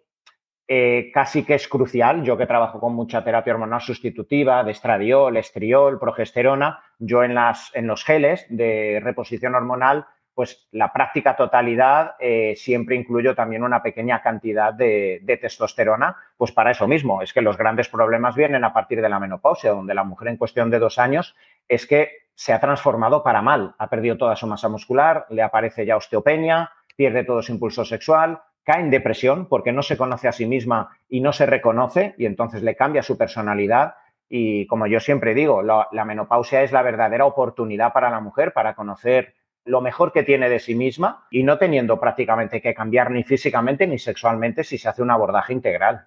eh, casi que es crucial. Yo que trabajo con mucha terapia hormonal sustitutiva, de estradiol, estriol, progesterona, yo en, las, en los geles de reposición hormonal, pues la práctica totalidad eh, siempre incluyo también una pequeña cantidad de, de, testosterona, pues para eso mismo, es que los grandes problemas vienen a partir de la menopausia, donde la mujer en cuestión de dos años es que se ha transformado para mal, ha perdido toda su masa muscular, le aparece ya osteopenia, pierde todo su impulso sexual, cae en depresión porque no se conoce a sí misma y no se reconoce y entonces le cambia su personalidad. Y como yo siempre digo, la, menopausia es la verdadera oportunidad para la mujer para conocer lo mejor que tiene de sí misma y no teniendo prácticamente que cambiar ni físicamente ni sexualmente si se hace un abordaje integral.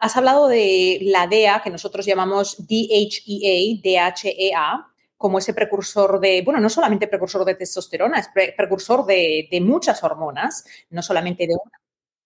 Has hablado de la DEA, que nosotros llamamos DHEA, DHEA, como ese precursor de, bueno, no solamente precursor de testosterona, es pre precursor de, muchas hormonas, no solamente de una.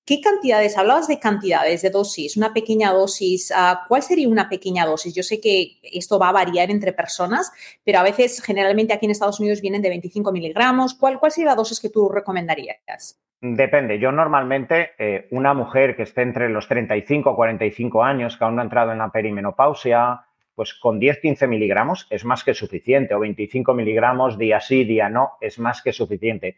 ¿Qué cantidades? Hablabas de cantidades, de dosis, una pequeña dosis. Uh, ¿Cuál sería una pequeña dosis? Yo sé que esto va a variar entre personas, pero a veces, generalmente aquí en Estados Unidos vienen de 25 miligramos. ¿Cuál, cuál sería la dosis que tú recomendarías? Depende. Yo normalmente, eh, una mujer que esté entre los 35 o 45 años, que aún no ha entrado en la perimenopausia, pues con 10-15 miligramos es más que suficiente, o 25 miligramos día sí, día no, es más que suficiente.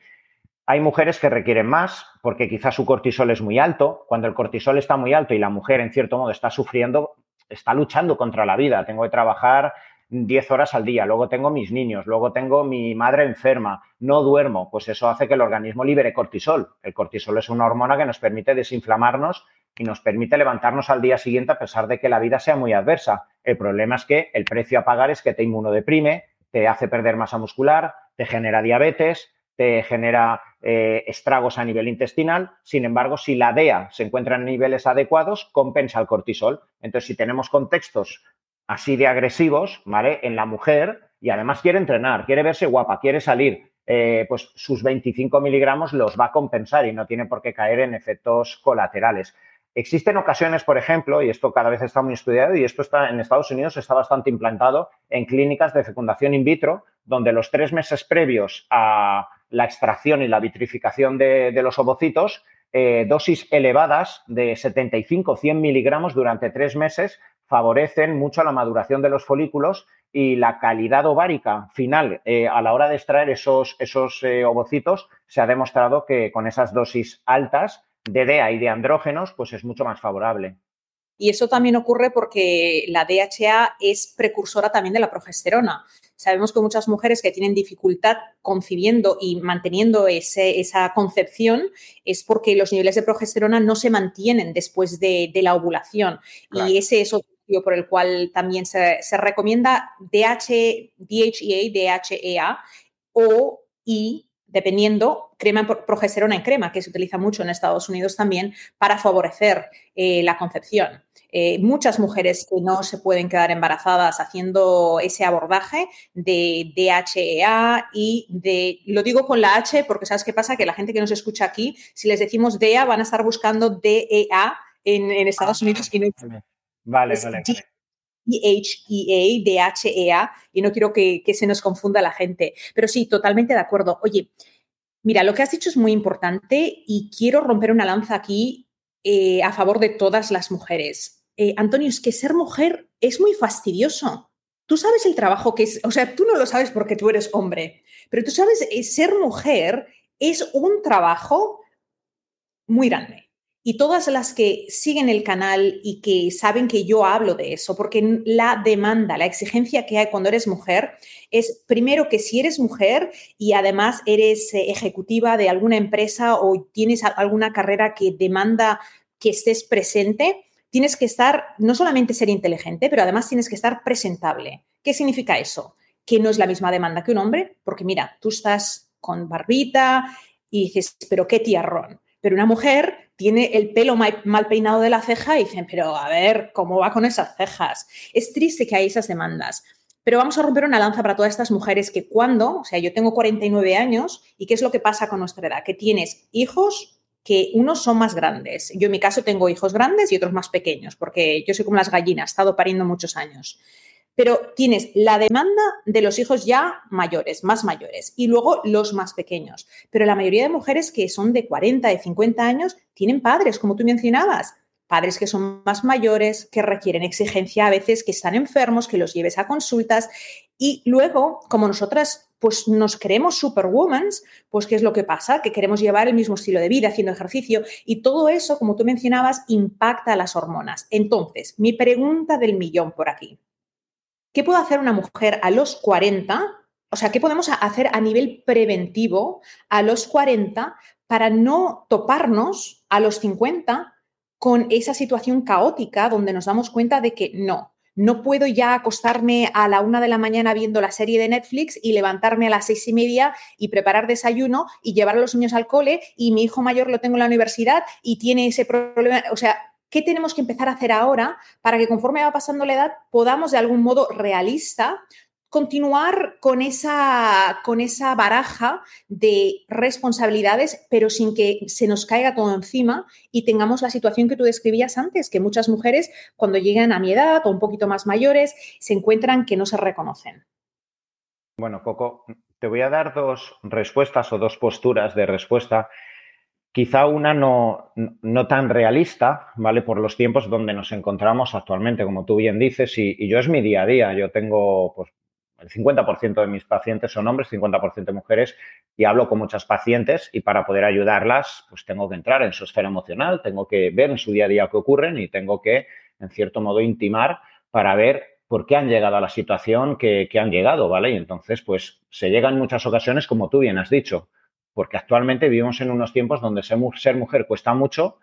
Hay mujeres que requieren más porque quizás su cortisol es muy alto. Cuando el cortisol está muy alto y la mujer, en cierto modo, está sufriendo, está luchando contra la vida. Tengo que trabajar 10 horas al día, luego tengo mis niños, luego tengo mi madre enferma, no duermo, pues eso hace que el organismo libere cortisol. El cortisol es una hormona que nos permite desinflamarnos y nos permite levantarnos al día siguiente a pesar de que la vida sea muy adversa. El problema es que el precio a pagar es que te inmunodeprime, te hace perder masa muscular, te genera diabetes, te genera eh, estragos a nivel intestinal. Sin embargo, si la DEA se encuentra en niveles adecuados, compensa el cortisol. Entonces, si tenemos contextos así de agresivos, ¿vale? En la mujer y además quiere entrenar, quiere verse guapa, quiere salir, eh, pues sus 25 miligramos los va a compensar y no tiene por qué caer en efectos colaterales. Existen ocasiones, por ejemplo, y esto cada vez está muy estudiado, y esto está en Estados Unidos está bastante implantado en clínicas de fecundación in vitro, donde los tres meses previos a la extracción y la vitrificación de, los ovocitos, eh, dosis elevadas de 75-100 miligramos durante tres meses favorecen mucho la maduración de los folículos y la calidad ovárica final eh, a la hora de extraer esos, esos eh, ovocitos se ha demostrado que con esas dosis altas de DEA y de andrógenos pues es mucho más favorable. Y eso también ocurre porque la DHA es precursora también de la progesterona. Sabemos que muchas mujeres que tienen dificultad concibiendo y manteniendo ese, esa concepción es porque los niveles de progesterona no se mantienen después de, de la ovulación. Claro. Y ese es otro motivo por el cual también se, se recomienda DH, DHEA, DHEA o y dependiendo, crema progesterona en crema, que se utiliza mucho en Estados Unidos también para favorecer eh, la concepción. Eh, muchas mujeres que no se pueden quedar embarazadas haciendo ese abordaje de DHEA y de, lo digo con la H porque sabes qué pasa, que la gente que nos escucha aquí, si les decimos DEA, van a estar buscando DEA en, en Estados ah, Unidos y no Vale, vale. vale. DHEA, DHEA, y no quiero que, que, se nos confunda la gente. Pero sí, totalmente de acuerdo. Oye, mira, lo que has dicho es muy importante y quiero romper una lanza aquí eh, a favor de todas las mujeres. Eh, Antonio, es que ser mujer es muy fastidioso. Tú sabes el trabajo que es, o sea, tú no lo sabes porque tú eres hombre, pero tú sabes, eh, ser mujer es un trabajo muy grande y todas las que siguen el canal y que saben que yo hablo de eso, porque la demanda, la exigencia que hay cuando eres mujer es primero que si eres mujer y además eres eh, ejecutiva de alguna empresa o tienes alguna carrera que demanda que estés presente, tienes que estar, no solamente ser inteligente, pero además tienes que estar presentable. ¿Qué significa eso? Que no es la misma demanda que un hombre, porque mira, tú estás con barbita y dices, pero qué tiarrón. Pero una mujer tiene el pelo mal, peinado de la ceja y dicen, pero a ver, ¿cómo va con esas cejas? Es triste que hay esas demandas. Pero vamos a romper una lanza para todas estas mujeres que cuando, o sea, yo tengo 49 años y qué es lo que pasa con nuestra edad, que tienes hijos que unos son más grandes. Yo en mi caso tengo hijos grandes y otros más pequeños, porque yo soy como las gallinas, he estado pariendo muchos años. Pero tienes la demanda de los hijos ya mayores, más mayores, y luego los más pequeños. Pero la mayoría de mujeres que son de 40, de 50 años, tienen padres, como tú mencionabas, padres que son más mayores, que requieren exigencia a veces, que están enfermos, que los lleves a consultas. Y luego, como nosotras pues nos creemos superwoman, pues ¿qué es lo que pasa? Que queremos llevar el mismo estilo de vida, haciendo ejercicio y todo eso, como tú mencionabas, impacta a las hormonas. Entonces, mi pregunta del millón por aquí. ¿Qué puede hacer una mujer a los 40? O sea, ¿qué podemos hacer a nivel preventivo a los 40 para no toparnos a los 50 con esa situación caótica donde nos damos cuenta de que no, no puedo ya acostarme a la una de la mañana viendo la serie de Netflix y levantarme a las seis y media y preparar desayuno y llevar a los niños al cole y mi hijo mayor lo tengo en la universidad y tiene ese problema. O sea, ¿qué tenemos que empezar a hacer ahora para que conforme va pasando la edad podamos de algún modo realista continuar con esa, con esa baraja de responsabilidades, pero sin que se nos caiga todo encima y tengamos la situación que tú describías antes, que muchas mujeres cuando llegan a mi edad o un poquito más mayores se encuentran que no se reconocen. Bueno, Coco, te voy a dar dos respuestas o dos posturas de respuesta. Quizá una no, no tan realista, ¿vale? Por los tiempos donde nos encontramos actualmente, como tú bien dices, y, y yo es mi día a día. Yo tengo pues, el 50% de mis pacientes son hombres, 50% mujeres, y hablo con muchas pacientes y para poder ayudarlas, pues tengo que entrar en su esfera emocional, tengo que ver en su día a día qué ocurren y tengo que, en cierto modo, intimar para ver por qué han llegado a la situación que, han llegado, ¿vale? Y entonces, pues se llega en muchas ocasiones, como tú bien has dicho, porque actualmente vivimos en unos tiempos donde ser mujer cuesta mucho,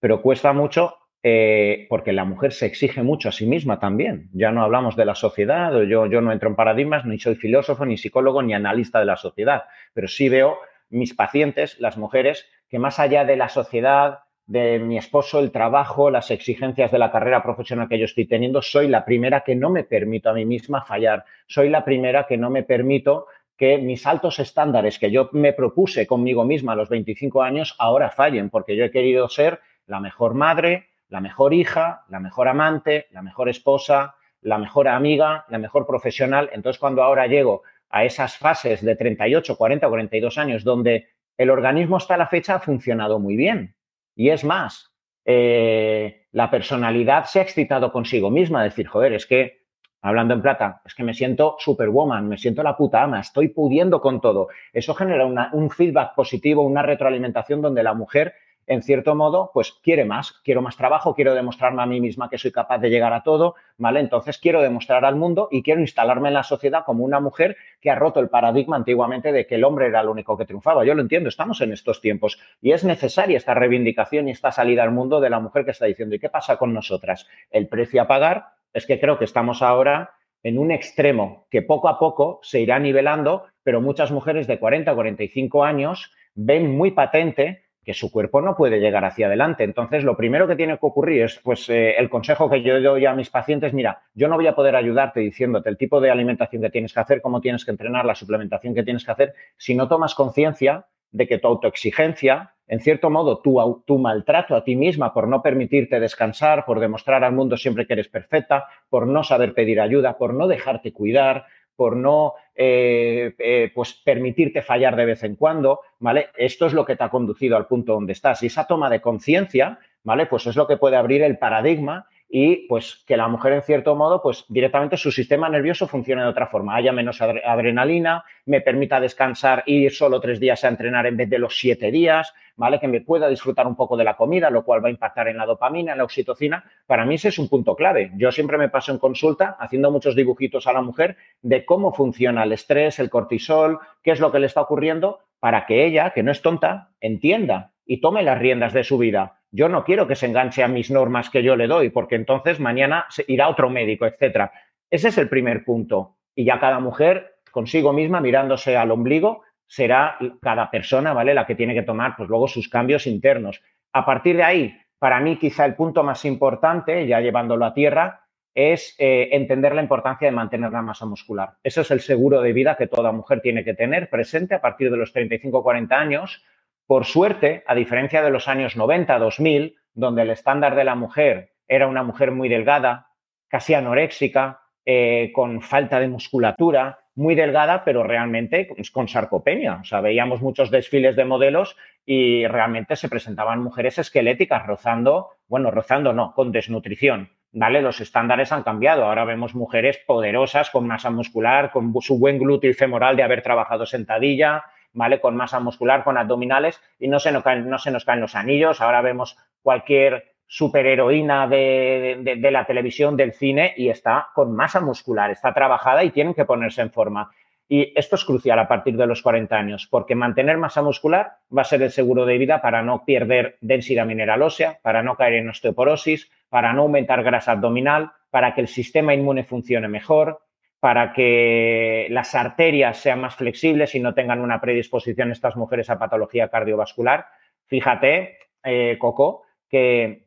pero cuesta mucho eh, porque la mujer se exige mucho a sí misma también. Ya no hablamos de la sociedad, yo, yo no entro en paradigmas, ni soy filósofo, ni psicólogo, ni analista de la sociedad, pero sí veo mis pacientes, las mujeres, que más allá de la sociedad, de mi esposo, el trabajo, las exigencias de la carrera profesional que yo estoy teniendo, soy la primera que no me permito a mí misma fallar, soy la primera que no me permito que mis altos estándares que yo me propuse conmigo misma a los 25 años ahora fallen, porque yo he querido ser la mejor madre, la mejor hija, la mejor amante, la mejor esposa, la mejor amiga, la mejor profesional. Entonces, cuando ahora llego a esas fases de 38, 40, 42 años donde el organismo hasta la fecha ha funcionado muy bien. Y es más, eh, la personalidad se ha excitado consigo misma, decir, joder, es que, hablando en plata, es que me siento superwoman, me siento la puta ama, estoy pudiendo con todo. Eso genera un feedback positivo, una retroalimentación donde la mujer en cierto modo, pues quiere más, quiero más trabajo, quiero demostrarme a mí misma que soy capaz de llegar a todo, ¿vale? Entonces quiero demostrar al mundo y quiero instalarme en la sociedad como una mujer que ha roto el paradigma antiguamente de que el hombre era el único que triunfaba. Yo lo entiendo, estamos en estos tiempos y es necesaria esta reivindicación y esta salida al mundo de la mujer que está diciendo, ¿y qué pasa con nosotras? El precio a pagar es que creo que estamos ahora en un extremo que poco a poco se irá nivelando, pero muchas mujeres de 40 45 años ven muy patente que su cuerpo no puede llegar hacia adelante. Entonces, lo primero que tiene que ocurrir es, pues, eh, el consejo que yo doy a mis pacientes, mira, yo no voy a poder ayudarte diciéndote el tipo de alimentación que tienes que hacer, cómo tienes que entrenar, la suplementación que tienes que hacer, si no tomas conciencia de que tu autoexigencia, en cierto modo, tu, maltrato a ti misma por no permitirte descansar, por demostrar al mundo siempre que eres perfecta, por no saber pedir ayuda, por no dejarte cuidar, por no eh, eh, pues permitirte fallar de vez en cuando, ¿vale? Esto es lo que te ha conducido al punto donde estás. Y esa toma de conciencia, ¿vale? Pues es lo que puede abrir el paradigma y pues que la mujer en cierto modo pues directamente su sistema nervioso funcione de otra forma, haya menos adrenalina, me permita descansar y ir solo tres días a entrenar en vez de los siete días, ¿vale? Que me pueda disfrutar un poco de la comida, lo cual va a impactar en la dopamina, en la oxitocina. Para mí ese es un punto clave. Yo siempre me paso en consulta haciendo muchos dibujitos a la mujer de cómo funciona el estrés, el cortisol, qué es lo que le está ocurriendo para que ella, que no es tonta, entienda y tome las riendas de su vida yo no quiero que se enganche a mis normas que yo le doy, porque entonces mañana irá otro médico, etcétera. Ese es el primer punto. Y ya cada mujer, consigo misma, mirándose al ombligo, será cada persona, ¿vale? La que tiene que tomar, pues luego sus cambios internos. A partir de ahí, para mí quizá el punto más importante, ya llevándolo a tierra, es eh, entender la importancia de mantener la masa muscular. Eso es el seguro de vida que toda mujer tiene que tener presente a partir de los 35-40 años, por suerte, a diferencia de los años 90, 2000, donde el estándar de la mujer era una mujer muy delgada, casi anoréxica, eh, con falta de musculatura, muy delgada, pero realmente con sarcopenia. O sea, veíamos muchos desfiles de modelos y realmente se presentaban mujeres esqueléticas rozando, bueno, rozando no, con desnutrición. ¿Vale? Los estándares han cambiado. Ahora vemos mujeres poderosas con masa muscular, con su buen glúteo y femoral de haber trabajado sentadilla, ¿vale? Con masa muscular, con abdominales y no se nos caen, no se nos caen los anillos. Ahora vemos cualquier superheroína de, de, la televisión, del cine, y está con masa muscular, está trabajada y tienen que ponerse en forma. Y esto es crucial a partir de los 40 años, porque mantener masa muscular va a ser el seguro de vida para no perder densidad mineral ósea, para no caer en osteoporosis, para no aumentar grasa abdominal, para que el sistema inmune funcione mejor, para que las arterias sean más flexibles y no tengan una predisposición estas mujeres a patología cardiovascular. Fíjate, eh, Coco, que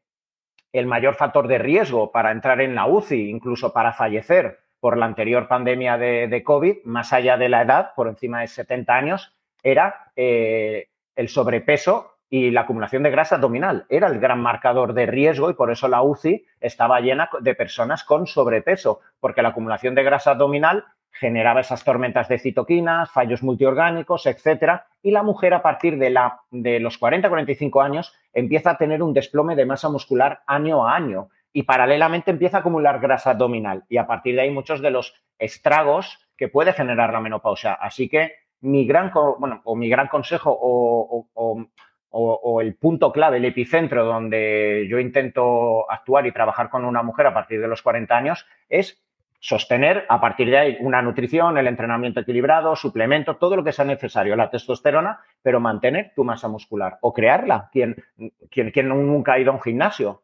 el mayor factor de riesgo para entrar en la UCI, incluso para fallecer por la anterior pandemia de, COVID, más allá de la edad, por encima de 70 años, era eh, el sobrepeso y la acumulación de grasa abdominal. Era el gran marcador de riesgo y por eso la UCI estaba llena de personas con sobrepeso, porque la acumulación de grasa abdominal generaba esas tormentas de citoquinas, fallos multiorgánicos, etcétera, y la mujer a partir de, la, de los 40-45 años empieza a tener un desplome de masa muscular año a año y paralelamente empieza a acumular grasa abdominal y a partir de ahí muchos de los estragos que puede generar la menopausia. Así que mi gran, bueno, o mi gran consejo o, o el punto clave, el epicentro donde yo intento actuar y trabajar con una mujer a partir de los 40 años es sostener a partir de ahí una nutrición, el entrenamiento equilibrado, suplemento, todo lo que sea necesario, la testosterona, pero mantener tu masa muscular o crearla. Quien, quien, quien nunca ha ido a un gimnasio,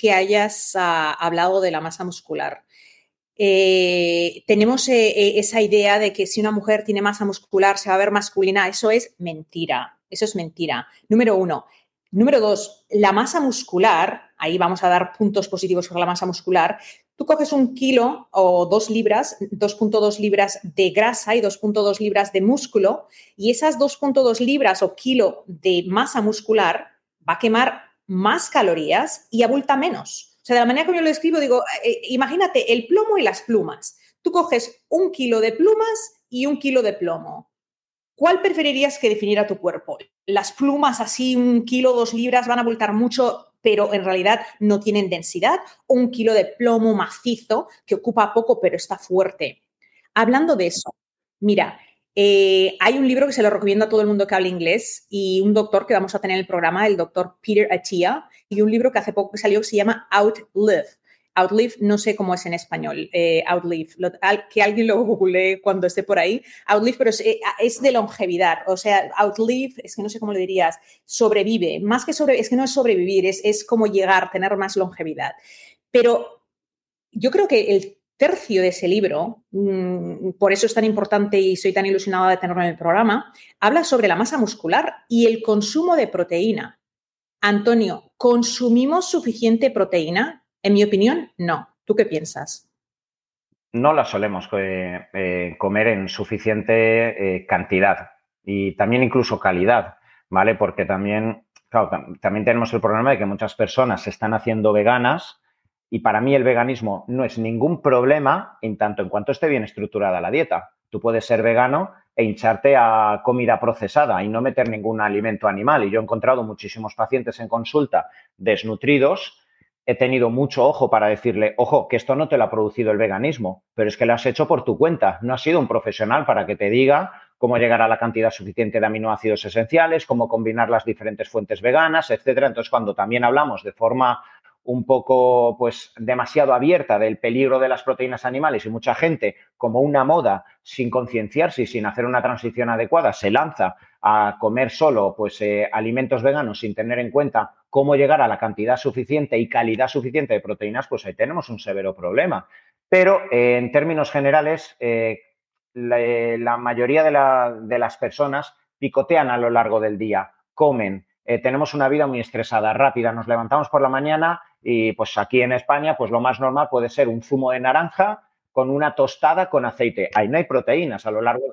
que hayas ah, hablado de la masa muscular. Eh, tenemos eh, esa idea de que si una mujer tiene masa muscular se va a ver masculina. Eso es mentira. Eso es mentira. Número uno. Número dos, la masa muscular, ahí vamos a dar puntos positivos por la masa muscular. Tú coges un kilo o dos libras, 2.2 libras de grasa y 2.2 libras de músculo, y esas 2.2 libras o kilo de masa muscular va a quemar más calorías y abulta menos. O sea, de la manera que yo lo escribo, digo, eh, eh, imagínate el plomo y las plumas. Tú coges un kilo de plumas y un kilo de plomo. ¿Cuál preferirías que definiera tu cuerpo? Las plumas así, un kilo, dos libras, van a abultar mucho, pero en realidad no tienen densidad. O un kilo de plomo macizo que ocupa poco, pero está fuerte. Hablando de eso, mira, eh, hay un libro que se lo recomiendo a todo el mundo que habla inglés y un doctor que vamos a tener en el programa, el doctor Peter Atia, y un libro que hace poco salió que se llama Outlive. Outlive, no sé cómo es en español, eh, Outlive, que alguien lo googlee cuando esté por ahí. Outlive, pero es, eh, de longevidad, o sea, Outlive, es que no sé cómo le dirías, sobrevive, más que sobre, es que no es sobrevivir, es, es como llegar, tener más longevidad. Pero yo creo que el tercio de ese libro, mm, por eso es tan importante y soy tan ilusionada de tenerlo en el programa, habla sobre la masa muscular y el consumo de proteína. Antonio, ¿consumimos suficiente proteína? En mi opinión, no. ¿Tú qué piensas? No la solemos eh, eh, comer en suficiente eh, cantidad y también incluso calidad, ¿vale? Porque también, también tenemos el problema de que muchas personas se están haciendo veganas y para mí el veganismo no es ningún problema en tanto en cuanto esté bien estructurada la dieta. Tú puedes ser vegano e hincharte a comida procesada y no meter ningún alimento animal. Y yo he encontrado muchísimos pacientes en consulta desnutridos. He tenido mucho ojo para decirle, ojo, que esto no te lo ha producido el veganismo, pero es que lo has hecho por tu cuenta. No has sido un profesional para que te diga cómo llegar a la cantidad suficiente de aminoácidos esenciales, cómo combinar las diferentes fuentes veganas, etcétera. Entonces, cuando también hablamos de forma un poco pues demasiado abierta del peligro de las proteínas animales y mucha gente como una moda sin concienciarse y sin hacer una transición adecuada se lanza a comer solo pues eh, alimentos veganos sin tener en cuenta cómo llegar a la cantidad suficiente y calidad suficiente de proteínas, pues ahí tenemos un severo problema. Pero eh, en términos generales, eh, la, mayoría de, las personas picotean a lo largo del día, comen, tenemos una vida muy estresada, rápida, nos levantamos por la mañana y pues aquí en España, pues lo más normal puede ser un zumo de naranja con una tostada con aceite. Ahí no hay proteínas a lo largo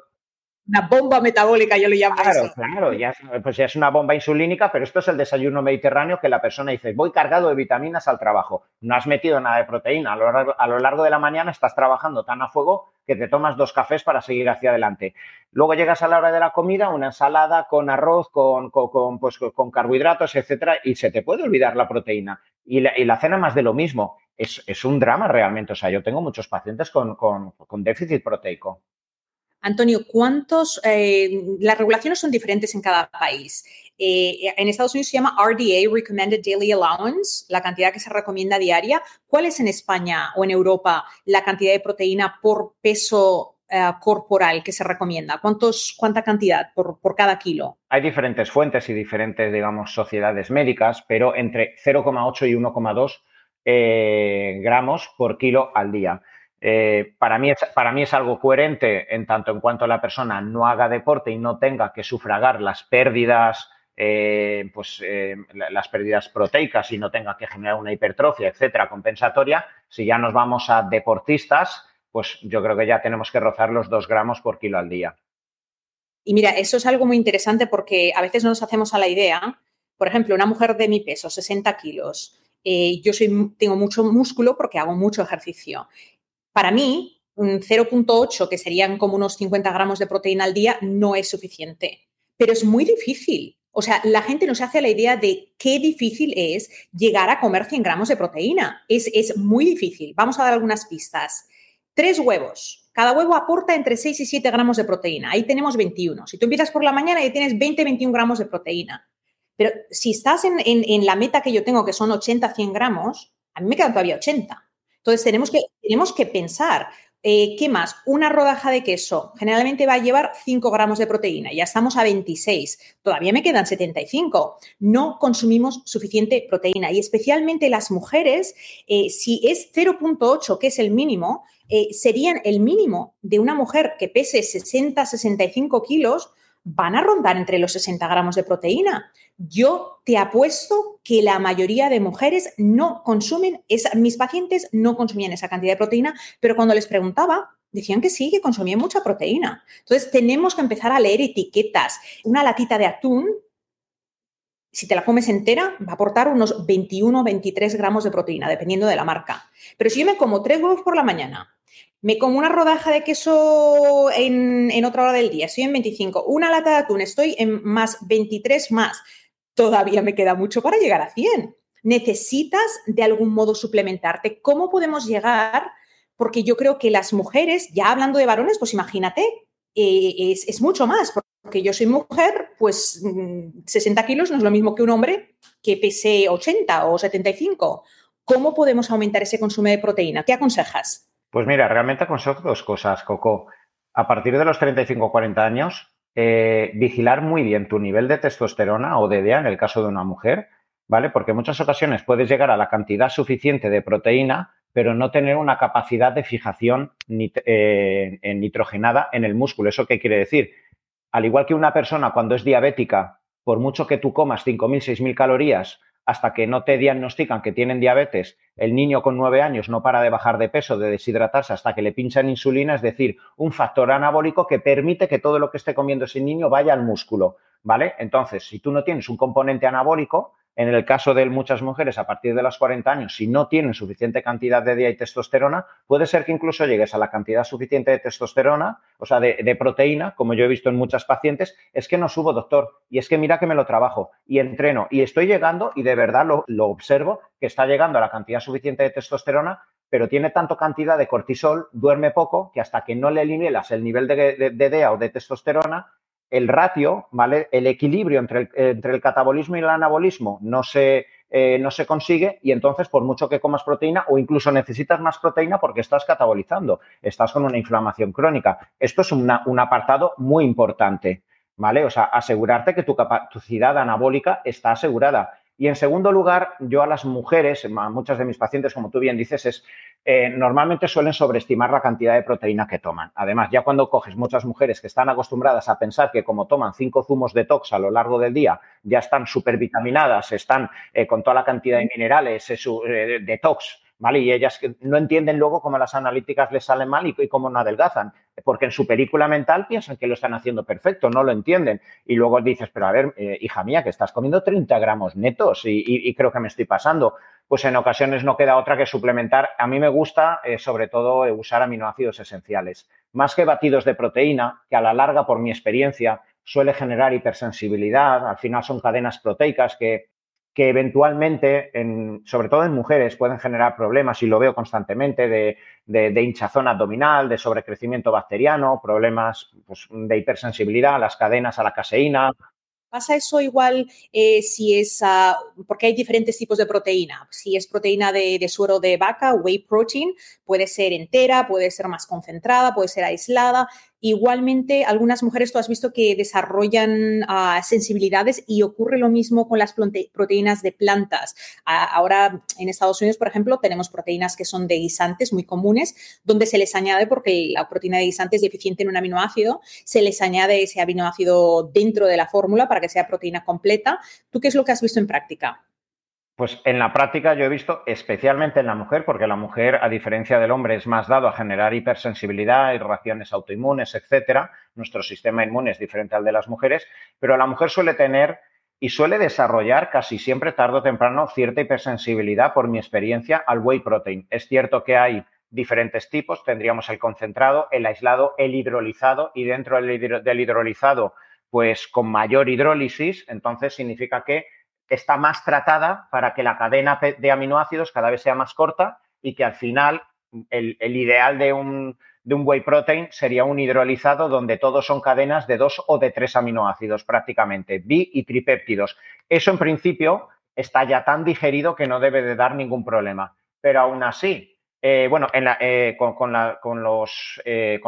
una bomba metabólica, yo le llamo Claro, claro, ya, pues ya es una bomba insulínica, pero esto es el desayuno mediterráneo que la persona dice, voy cargado de vitaminas al trabajo, no has metido nada de proteína, a lo, largo, a lo largo de la mañana estás trabajando tan a fuego que te tomas dos cafés para seguir hacia adelante. Luego llegas a la hora de la comida, una ensalada con arroz, con, con, pues, con carbohidratos, etcétera, y se te puede olvidar la proteína. Y la, cena más de lo mismo. Es, un drama realmente. O sea, yo tengo muchos pacientes con, con déficit proteico. Antonio, ¿cuántos? Eh, las regulaciones son diferentes en cada país. Eh, en Estados Unidos se llama RDA, Recommended Daily Allowance, la cantidad que se recomienda diaria. ¿Cuál es en España o en Europa la cantidad de proteína por peso eh, corporal que se recomienda? ¿Cuántos, ¿Cuánta cantidad por, por, cada kilo? Hay diferentes fuentes y diferentes, digamos, sociedades médicas, pero entre 0,8 y 1,2 gramos por kilo al día. Eh, para, mí es, para mí es algo coherente en tanto en cuanto la persona no haga deporte y no tenga que sufragar las pérdidas, eh, pues eh, las pérdidas proteicas y no tenga que generar una hipertrofia, etcétera, compensatoria. Si ya nos vamos a deportistas, pues yo creo que ya tenemos que rozar los dos gramos por kilo al día. Y mira, eso es algo muy interesante porque a veces no nos hacemos a la idea. Por ejemplo, una mujer de mi peso, 60 kilos, yo soy, tengo mucho músculo porque hago mucho ejercicio. Para mí, un 0.8, que serían como unos 50 gramos de proteína al día, no es suficiente. Pero es muy difícil. O sea, la gente no se hace la idea de qué difícil es llegar a comer 100 gramos de proteína. Es, es muy difícil. Vamos a dar algunas pistas. Tres huevos. Cada huevo aporta entre 6 y 7 gramos de proteína. Ahí tenemos 21. Si tú empiezas por la mañana, y tienes 20, 21 gramos de proteína. Pero si estás en, en la meta que yo tengo, que son 80, 100 gramos, a mí me quedan todavía 80. Entonces, tenemos que, tenemos que pensar, eh, ¿qué más? Una rodaja de queso generalmente va a llevar 5 gramos de proteína, ya estamos a 26, todavía me quedan 75. No consumimos suficiente proteína y especialmente las mujeres, eh, si es 0.8, que es el mínimo, eh, serían el mínimo de una mujer que pese 60-65 kilos, van a rondar entre los 60 gramos de proteína. Yo te apuesto que la mayoría de mujeres no consumen, esa, mis pacientes no consumían esa cantidad de proteína, pero cuando les preguntaba, decían que sí, que consumían mucha proteína. Entonces, tenemos que empezar a leer etiquetas. Una latita de atún, si te la comes entera, va a aportar unos 21 23 gramos de proteína, dependiendo de la marca. Pero si yo me como tres huevos por la mañana, me como una rodaja de queso en, en, otra hora del día, estoy en 25, una lata de atún, estoy en más 23 más, todavía me queda mucho para llegar a 100. Necesitas de algún modo suplementarte. ¿Cómo podemos llegar? Porque yo creo que las mujeres, ya hablando de varones, pues imagínate, eh, es, es, mucho más, porque yo soy mujer, pues 60 mm, kilos no es lo mismo que un hombre que pese 80 o 75. ¿Cómo podemos aumentar ese consumo de proteína? ¿Qué aconsejas? Pues mira, realmente aconsejo dos cosas, Coco. A partir de los 35 o 40 años, eh, vigilar muy bien tu nivel de testosterona o de DEA en el caso de una mujer, ¿vale? Porque en muchas ocasiones puedes llegar a la cantidad suficiente de proteína, pero no tener una capacidad de fijación eh, nitrogenada en el músculo. ¿Eso qué quiere decir? Al igual que una persona cuando es diabética, por mucho que tú comas 5.000, 6.000 calorías, hasta que no te diagnostican que tienen diabetes, el niño con nueve años no para de bajar de peso, de deshidratarse hasta que le pinchan insulina, es decir, un factor anabólico que permite que todo lo que esté comiendo ese niño vaya al músculo, ¿vale? Entonces, si tú no tienes un componente anabólico, en el caso de muchas mujeres a partir de los 40 años, si no tienen suficiente cantidad de día y testosterona, puede ser que incluso llegues a la cantidad suficiente de testosterona, o sea, de, proteína, como yo he visto en muchas pacientes, es que no subo, doctor, y es que mira que me lo trabajo y entreno y estoy llegando y de verdad lo, observo que está llegando a la cantidad suficiente de testosterona, pero tiene tanto cantidad de cortisol, duerme poco, que hasta que no le eliminas el nivel de, de DEA o de testosterona, el ratio, ¿vale? El equilibrio entre el, entre el catabolismo y el anabolismo no se, eh, no se consigue y entonces por mucho que comas proteína o incluso necesitas más proteína porque estás catabolizando, estás con una inflamación crónica. Esto es un apartado muy importante, ¿vale? O sea, asegurarte que tu capacidad anabólica está asegurada. Y en segundo lugar, yo a las mujeres, a muchas de mis pacientes, como tú bien dices, es eh, normalmente suelen sobreestimar la cantidad de proteína que toman. Además, ya cuando coges muchas mujeres que están acostumbradas a pensar que como toman cinco zumos de tox a lo largo del día, ya están supervitaminadas, están eh, con toda la cantidad de minerales eh, de tox ¿vale? Y ellas no entienden luego cómo las analíticas les salen mal y, cómo no adelgazan, porque en su película mental piensan que lo están haciendo perfecto, no lo entienden. Y luego dices, pero a ver, eh, hija mía, que estás comiendo 30 gramos netos y, creo que me estoy pasando. Pues en ocasiones no queda otra que suplementar. A mí me gusta, eh, sobre todo, eh, usar aminoácidos esenciales. Más que batidos de proteína, que a la larga, por mi experiencia, suele generar hipersensibilidad. Al final son cadenas proteicas que que eventualmente, sobre todo en mujeres, pueden generar problemas, y lo veo constantemente, de, hinchazón abdominal, de sobrecrecimiento bacteriano, problemas pues, de hipersensibilidad a las cadenas, a la caseína, ¿Pasa eso igual eh, si es, porque hay diferentes tipos de proteína? Si es proteína de, suero de vaca, whey protein, puede ser entera, puede ser más concentrada, puede ser aislada. Igualmente, algunas mujeres tú has visto que desarrollan ah, sensibilidades y ocurre lo mismo con las proteínas de plantas. ahora en Estados Unidos, por ejemplo, tenemos proteínas que son de guisantes muy comunes, donde se les añade, porque la proteína de guisante es deficiente en un aminoácido, se les añade ese aminoácido dentro de la fórmula para que sea proteína completa. ¿Tú qué es lo que has visto en práctica? Pues en la práctica yo he visto, especialmente en la mujer, porque la mujer, a diferencia del hombre, es más dado a generar hipersensibilidad, y reacciones autoinmunes, etcétera. Nuestro sistema inmune es diferente al de las mujeres, pero la mujer suele tener y suele desarrollar casi siempre, tarde o temprano, cierta hipersensibilidad, por mi experiencia, al whey protein. Es cierto que hay diferentes tipos, tendríamos el concentrado, el aislado, el hidrolizado, y dentro del hidrolizado, pues con mayor hidrólisis, entonces significa que está más tratada para que la cadena de aminoácidos cada vez sea más corta y que al final el, ideal de un, de un whey protein sería un hidrolizado donde todos son cadenas de dos o de tres aminoácidos prácticamente, bi y tripéptidos. Eso en principio está ya tan digerido que no debe de dar ningún problema. Pero aún así, eh, bueno, eh, con, con, los, eh,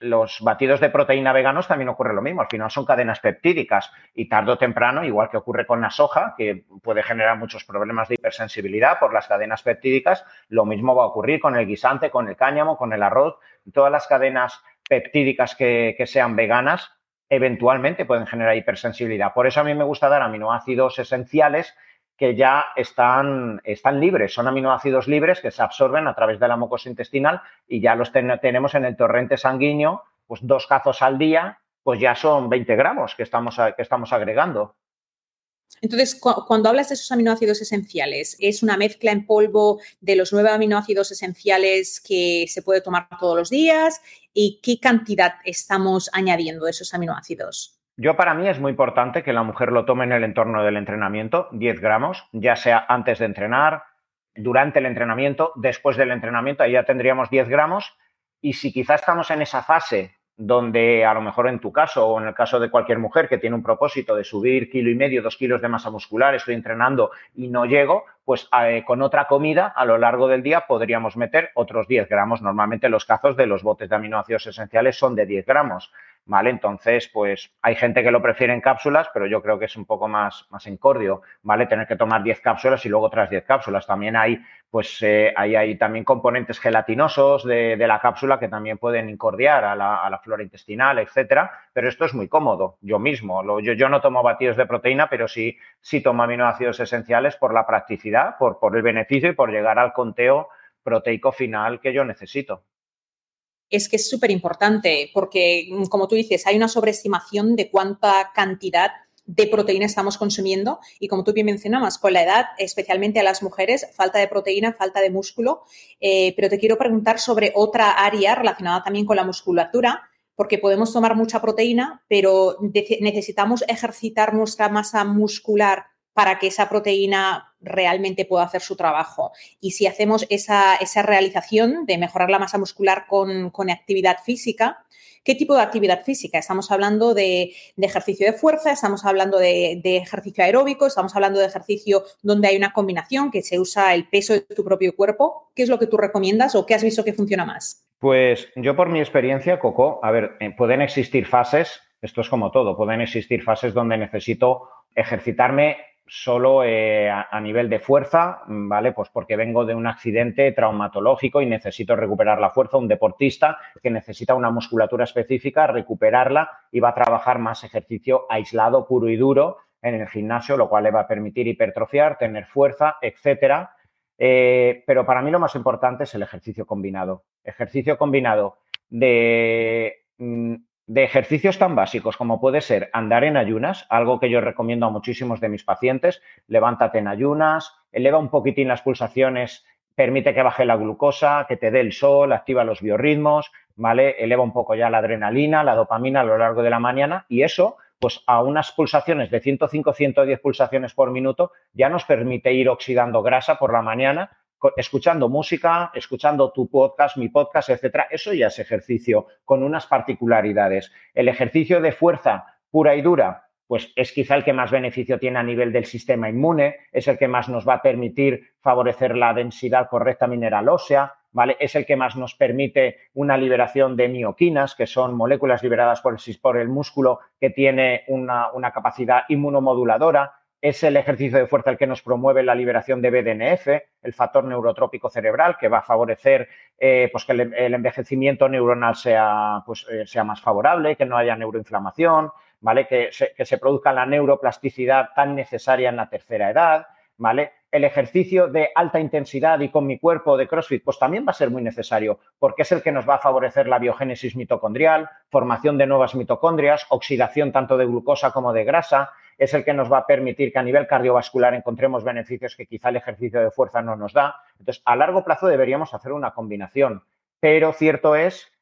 los batidos de proteína veganos también ocurre lo mismo. Al final son cadenas peptídicas y tarde o temprano, igual que ocurre con la soja, que puede generar muchos problemas de hipersensibilidad por las cadenas peptídicas, lo mismo va a ocurrir con el guisante, con el cáñamo, con el arroz. Todas las cadenas peptídicas que, que sean veganas eventualmente pueden generar hipersensibilidad. Por eso a mí me gusta dar aminoácidos esenciales que ya están, están libres, son aminoácidos libres que se absorben a través de la mucosa intestinal y ya los tenemos en el torrente sanguíneo, pues dos cazos al día, pues ya son 20 gramos que estamos, que estamos agregando. Entonces, cuando hablas de esos aminoácidos esenciales, ¿es una mezcla en polvo de los nueve aminoácidos esenciales que se puede tomar todos los días? ¿Y qué cantidad estamos añadiendo de esos aminoácidos? Yo para mí es muy importante que la mujer lo tome en el entorno del entrenamiento, 10 gramos, ya sea antes de entrenar, durante el entrenamiento, después del entrenamiento, ahí ya tendríamos 10 gramos. Y si quizás estamos en esa fase donde a lo mejor en tu caso o en el caso de cualquier mujer que tiene un propósito de subir kilo y medio, dos kilos de masa muscular, estoy entrenando y no llego, pues eh, con otra comida a lo largo del día podríamos meter otros 10 gramos. Normalmente los cazos de los botes de aminoácidos esenciales son de 10 gramos. ¿Vale? Entonces, pues hay gente que lo prefiere en cápsulas, pero yo creo que es un poco más, más encordio, ¿vale? Tener que tomar 10 cápsulas y luego otras 10 cápsulas. También hay, pues, eh, hay, también componentes gelatinosos de, la cápsula que también pueden incordiar a la, flora intestinal, etcétera, pero esto es muy cómodo, yo mismo. Yo, yo, no tomo batidos de proteína, pero sí, sí tomo aminoácidos esenciales por la practicidad, por, por el beneficio y por llegar al conteo proteico final que yo necesito es que es súper importante porque, mm, como tú dices, hay una sobreestimación de cuánta cantidad de proteína estamos consumiendo. Y como tú bien mencionabas, con la edad, especialmente a las mujeres, falta de proteína, falta de músculo, eh, pero te quiero preguntar sobre otra área relacionada también con la musculatura, porque podemos tomar mucha proteína, pero necesitamos ejercitar nuestra masa muscular para que esa proteína realmente pueda hacer su trabajo. Y si hacemos esa, realización de mejorar la masa muscular con, actividad física, ¿qué tipo de actividad física? Estamos hablando de, ejercicio de fuerza, estamos hablando de, de, ejercicio aeróbico, estamos hablando de ejercicio donde hay una combinación que se usa el peso de tu propio cuerpo. ¿Qué es lo que tú recomiendas o qué has visto que funciona más? Pues yo por mi experiencia, Coco, a ver, eh, pueden existir fases, esto es como todo, pueden existir fases donde necesito ejercitarme solo eh, a, nivel de fuerza, ¿vale? Pues porque vengo de un accidente traumatológico y necesito recuperar la fuerza, un deportista que necesita una musculatura específica, recuperarla y va a trabajar más ejercicio aislado, puro y duro en el gimnasio, lo cual le va a permitir hipertrofiar, tener fuerza, etcétera. Eh, pero para mí lo más importante es el ejercicio combinado. Ejercicio combinado de mm, de ejercicios tan básicos como puede ser andar en ayunas, algo que yo recomiendo a muchísimos de mis pacientes, levántate en ayunas, eleva un poquitín las pulsaciones, permite que baje la glucosa, que te dé el sol, activa los biorritmos, ¿vale? Eleva un poco ya la adrenalina, la dopamina a lo largo de la mañana y eso, pues a unas pulsaciones de 105, 110 pulsaciones por minuto, ya nos permite ir oxidando grasa por la mañana escuchando música, escuchando tu podcast, mi podcast, etcétera. Eso ya es ejercicio con unas particularidades. El ejercicio de fuerza pura y dura, pues es quizá el que más beneficio tiene a nivel del sistema inmune, es el que más nos va a permitir favorecer la densidad correcta mineral ósea, ¿vale? Es el que más nos permite una liberación de mioquinas, que son moléculas liberadas por el, por el músculo que tiene una, una capacidad inmunomoduladora es el ejercicio de fuerza el que nos promueve la liberación de BDNF, el factor neurotrópico cerebral, que va a favorecer eh, pues que el, envejecimiento neuronal sea, pues, eh, sea más favorable, que no haya neuroinflamación, ¿vale? Que se, que se, produzca la neuroplasticidad tan necesaria en la tercera edad, ¿vale? El ejercicio de alta intensidad y con mi cuerpo de CrossFit, pues también va a ser muy necesario, porque es el que nos va a favorecer la biogénesis mitocondrial, formación de nuevas mitocondrias, oxidación tanto de glucosa como de grasa, es el que nos va a permitir que a nivel cardiovascular encontremos beneficios que quizá el ejercicio de fuerza no nos da. Entonces, a largo plazo deberíamos hacer una combinación, pero cierto es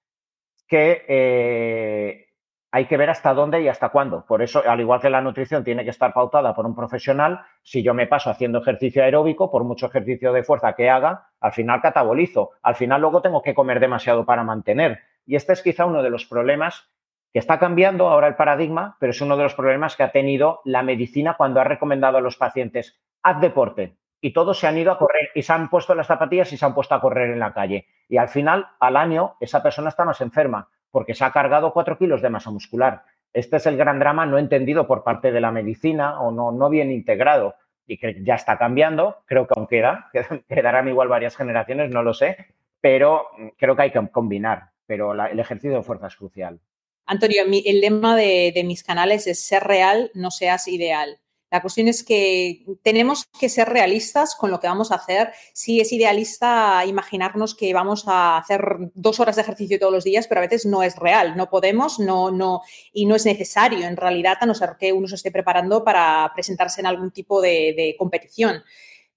que eh, hay que ver hasta dónde y hasta cuándo. Por eso, al igual que la nutrición tiene que estar pautada por un profesional, si yo me paso haciendo ejercicio aeróbico, por mucho ejercicio de fuerza que haga, al final catabolizo. Al final luego tengo que comer demasiado para mantener. Y este es quizá uno de los problemas que está cambiando ahora el paradigma, pero es uno de los problemas que ha tenido la medicina cuando ha recomendado a los pacientes, haz deporte. Y todos se han ido a correr y se han puesto las zapatillas y se han puesto a correr en la calle. Y al final, al año, esa persona está más enferma porque se ha cargado cuatro kilos de masa muscular. Este es el gran drama no entendido por parte de la medicina o no, no bien integrado y que ya está cambiando. Creo que aún queda, quedarán igual varias generaciones, no lo sé, pero creo que hay que combinar. Pero el ejercicio de fuerza es crucial. Antonio, el lema de, mis canales es ser real, no seas ideal. La cuestión es que tenemos que ser realistas con lo que vamos a hacer. Si es idealista imaginarnos que vamos a hacer dos horas de ejercicio todos los días, pero a veces no es real, no podemos, no, no, y no es necesario en realidad, a no ser que uno se esté preparando para presentarse en algún tipo de, competición.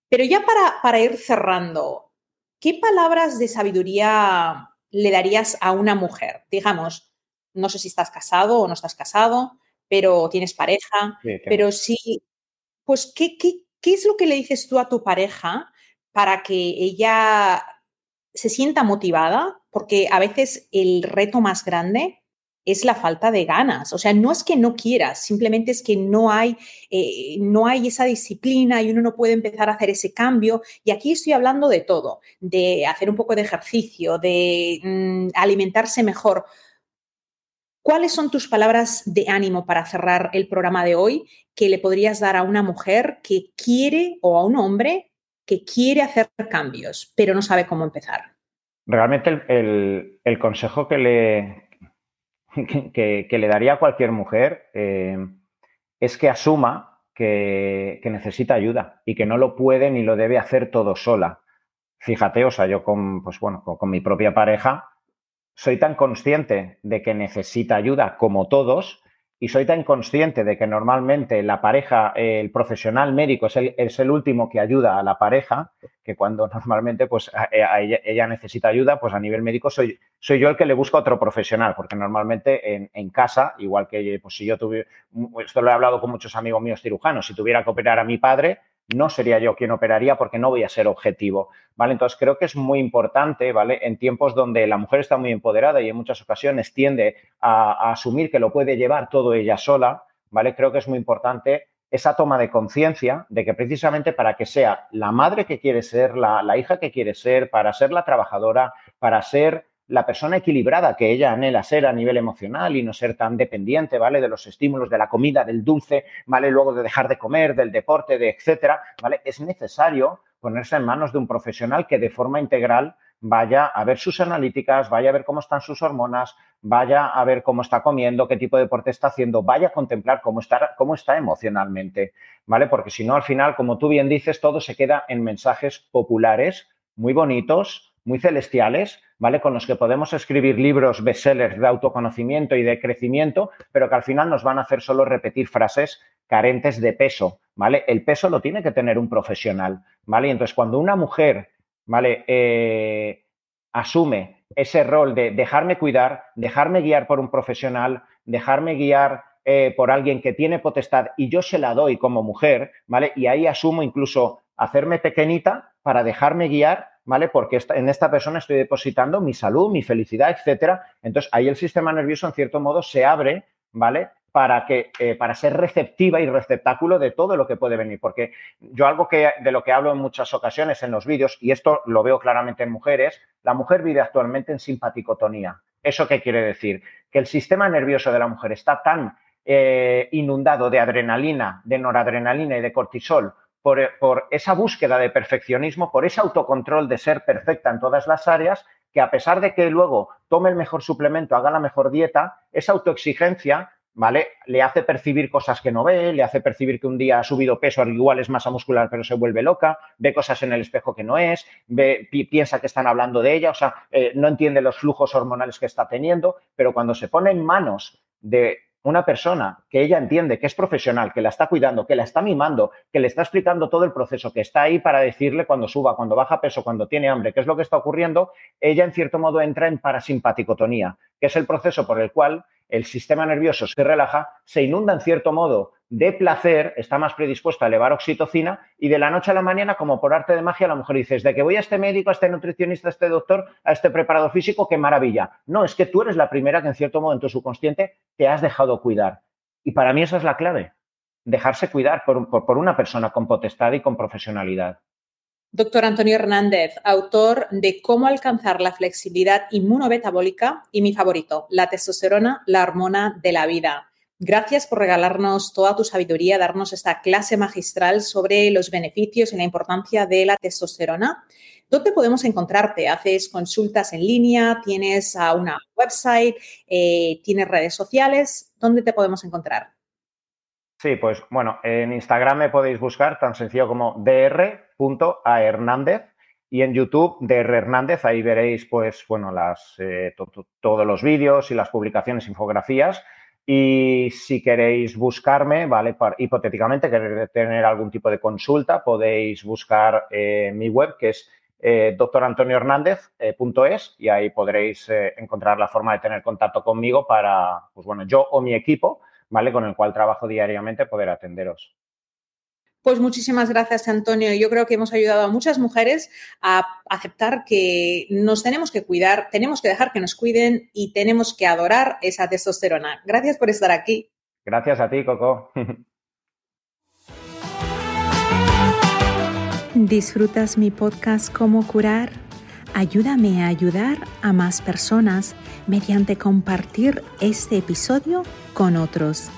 Pero ya para, para ir cerrando, ¿qué palabras de sabiduría le darías a una mujer? Digamos, no sé si estás casado o no estás casado, pero tienes pareja, pero sí, pues, ¿qué, ¿qué, qué, es lo que le dices tú a tu pareja para que ella se sienta motivada? Porque a veces el reto más grande es la falta de ganas. O sea, no es que no quieras, simplemente es que no hay, eh, no hay esa disciplina y uno no puede empezar a hacer ese cambio. Y aquí estoy hablando de todo, de hacer un poco de ejercicio, de mm, alimentarse mejor. ¿Cuáles son tus palabras de ánimo para cerrar el programa de hoy que le podrías dar a una mujer que quiere o a un hombre que quiere hacer cambios, pero no sabe cómo empezar? Realmente el, consejo que le, que, le daría a cualquier mujer eh, es que asuma que, necesita ayuda y que no lo puede ni lo debe hacer todo sola. Fíjate, o sea, yo con, pues bueno, con mi propia pareja, soy tan consciente de que necesita ayuda como todos y soy tan consciente de que normalmente la pareja, el profesional médico es el, último que ayuda a la pareja, que cuando normalmente pues, ella, necesita ayuda, pues a nivel médico soy, yo el que le busca otro profesional, porque normalmente en, en, casa, igual que pues, si yo tuviera, esto lo he hablado con muchos amigos míos cirujanos, si tuviera que operar a mi padre, no sería yo quien operaría porque no voy a ser objetivo, ¿vale? Entonces creo que es muy importante, ¿vale? En tiempos donde la mujer está muy empoderada y en muchas ocasiones tiende a, asumir que lo puede llevar todo ella sola, ¿vale? Creo que es muy importante esa toma de conciencia de que precisamente para que sea la madre que quiere ser, la, hija que quiere ser, para ser la trabajadora, para ser la persona equilibrada que ella anhela ser a nivel emocional y no ser tan dependiente, ¿vale? De los estímulos, de la comida, del dulce, ¿vale? Luego de dejar de comer, del deporte, de etcétera, ¿vale? Es necesario ponerse en manos de un profesional que de forma integral vaya a ver sus analíticas, vaya a ver cómo están sus hormonas, vaya a ver cómo está comiendo, qué tipo de deporte está haciendo, vaya a contemplar cómo está, cómo está emocionalmente, ¿vale? Porque si no, al final, como tú bien dices, todo se queda en mensajes populares, muy bonitos, muy celestiales, ¿vale? Con los que podemos escribir libros bestsellers de autoconocimiento y de crecimiento, pero que al final nos van a hacer solo repetir frases carentes de peso, ¿vale? El peso lo tiene que tener un profesional, ¿vale? Y entonces, cuando una mujer ¿vale? Eh, asume ese rol de dejarme cuidar, dejarme guiar por un profesional, dejarme guiar eh, por alguien que tiene potestad y yo se la doy como mujer, ¿vale? Y ahí asumo incluso hacerme pequeñita para dejarme guiar, ¿vale? Porque en esta persona estoy depositando mi salud, mi felicidad, etcétera. Entonces ahí el sistema nervioso en cierto modo se abre, ¿vale? para, que, eh, para ser receptiva y receptáculo de todo lo que puede venir. Porque yo algo que, de lo que hablo en muchas ocasiones en los vídeos, y esto lo veo claramente en mujeres, la mujer vive actualmente en simpaticotonía. ¿Eso qué quiere decir? Que el sistema nervioso de la mujer está tan eh, inundado de adrenalina, de noradrenalina y de cortisol por, esa búsqueda de perfeccionismo, por ese autocontrol de ser perfecta en todas las áreas, que a pesar de que luego tome el mejor suplemento, haga la mejor dieta, esa autoexigencia ¿vale? Le hace percibir cosas que no ve, le hace percibir que un día ha subido peso, igual es masa muscular, pero se vuelve loca, ve cosas en el espejo que no es, ve, piensa que están hablando de ella, o sea, eh, no entiende los flujos hormonales que está teniendo, pero cuando se pone en manos de una persona que ella entiende que es profesional, que la está cuidando, que la está mimando, que le está explicando todo el proceso, que está ahí para decirle cuando suba, cuando baja peso, cuando tiene hambre, qué es lo que está ocurriendo, ella en cierto modo entra en parasimpaticotonía, que es el proceso por el cual el sistema nervioso se relaja, se inunda en cierto modo de placer, está más predispuesto a elevar oxitocina y de la noche a la mañana, como por arte de magia, la mujer dice, de que voy a este médico, a este nutricionista, a este doctor, a este preparador físico, qué maravilla. No, es que tú eres la primera que en cierto modo en tu subconsciente te has dejado cuidar. Y para mí esa es la clave, dejarse cuidar por, por una persona con potestad y con profesionalidad. Doctor Antonio Hernández, autor de Cómo alcanzar la flexibilidad inmunometabólica y mi favorito, la testosterona, la hormona de la vida. Gracias por regalarnos toda tu sabiduría, darnos esta clase magistral sobre los beneficios y la importancia de la testosterona. ¿Dónde podemos encontrarte? ¿Haces consultas en línea? ¿Tienes una website? Eh, ¿Tienes redes sociales? ¿Dónde te podemos encontrar? Sí, pues bueno, en Instagram me podéis buscar tan sencillo como dr.ahernández y en YouTube DR Hernández, ahí veréis pues bueno, las, eh, todos los vídeos y las publicaciones, infografías. Y si queréis buscarme, ¿vale? hipotéticamente, queréis tener algún tipo de consulta, podéis buscar eh, mi web, que es eh, doctorantoniohernández.es y ahí podréis encontrar la forma de tener contacto conmigo para, pues bueno, yo o mi equipo ¿vale? Con el cual trabajo diariamente poder atenderos. Pues muchísimas gracias, Antonio. Yo creo que hemos ayudado a muchas mujeres a aceptar que nos tenemos que cuidar, tenemos que dejar que nos cuiden y tenemos que adorar esa testosterona. Gracias por estar aquí. Gracias a ti, Coco. ¿Disfrutas mi podcast Cómo curar? Ayúdame a ayudar a más personas mediante compartir este episodio con otros.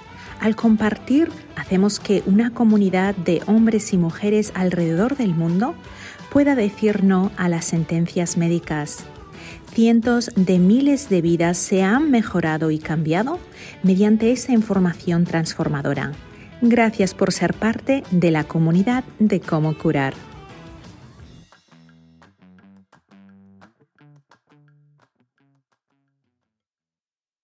Al compartir, hacemos que una comunidad de hombres y mujeres alrededor del mundo pueda decir no a las sentencias médicas. Cientos de miles de vidas se han mejorado y cambiado mediante esa información transformadora. Gracias por ser parte de la comunidad de cómo curar.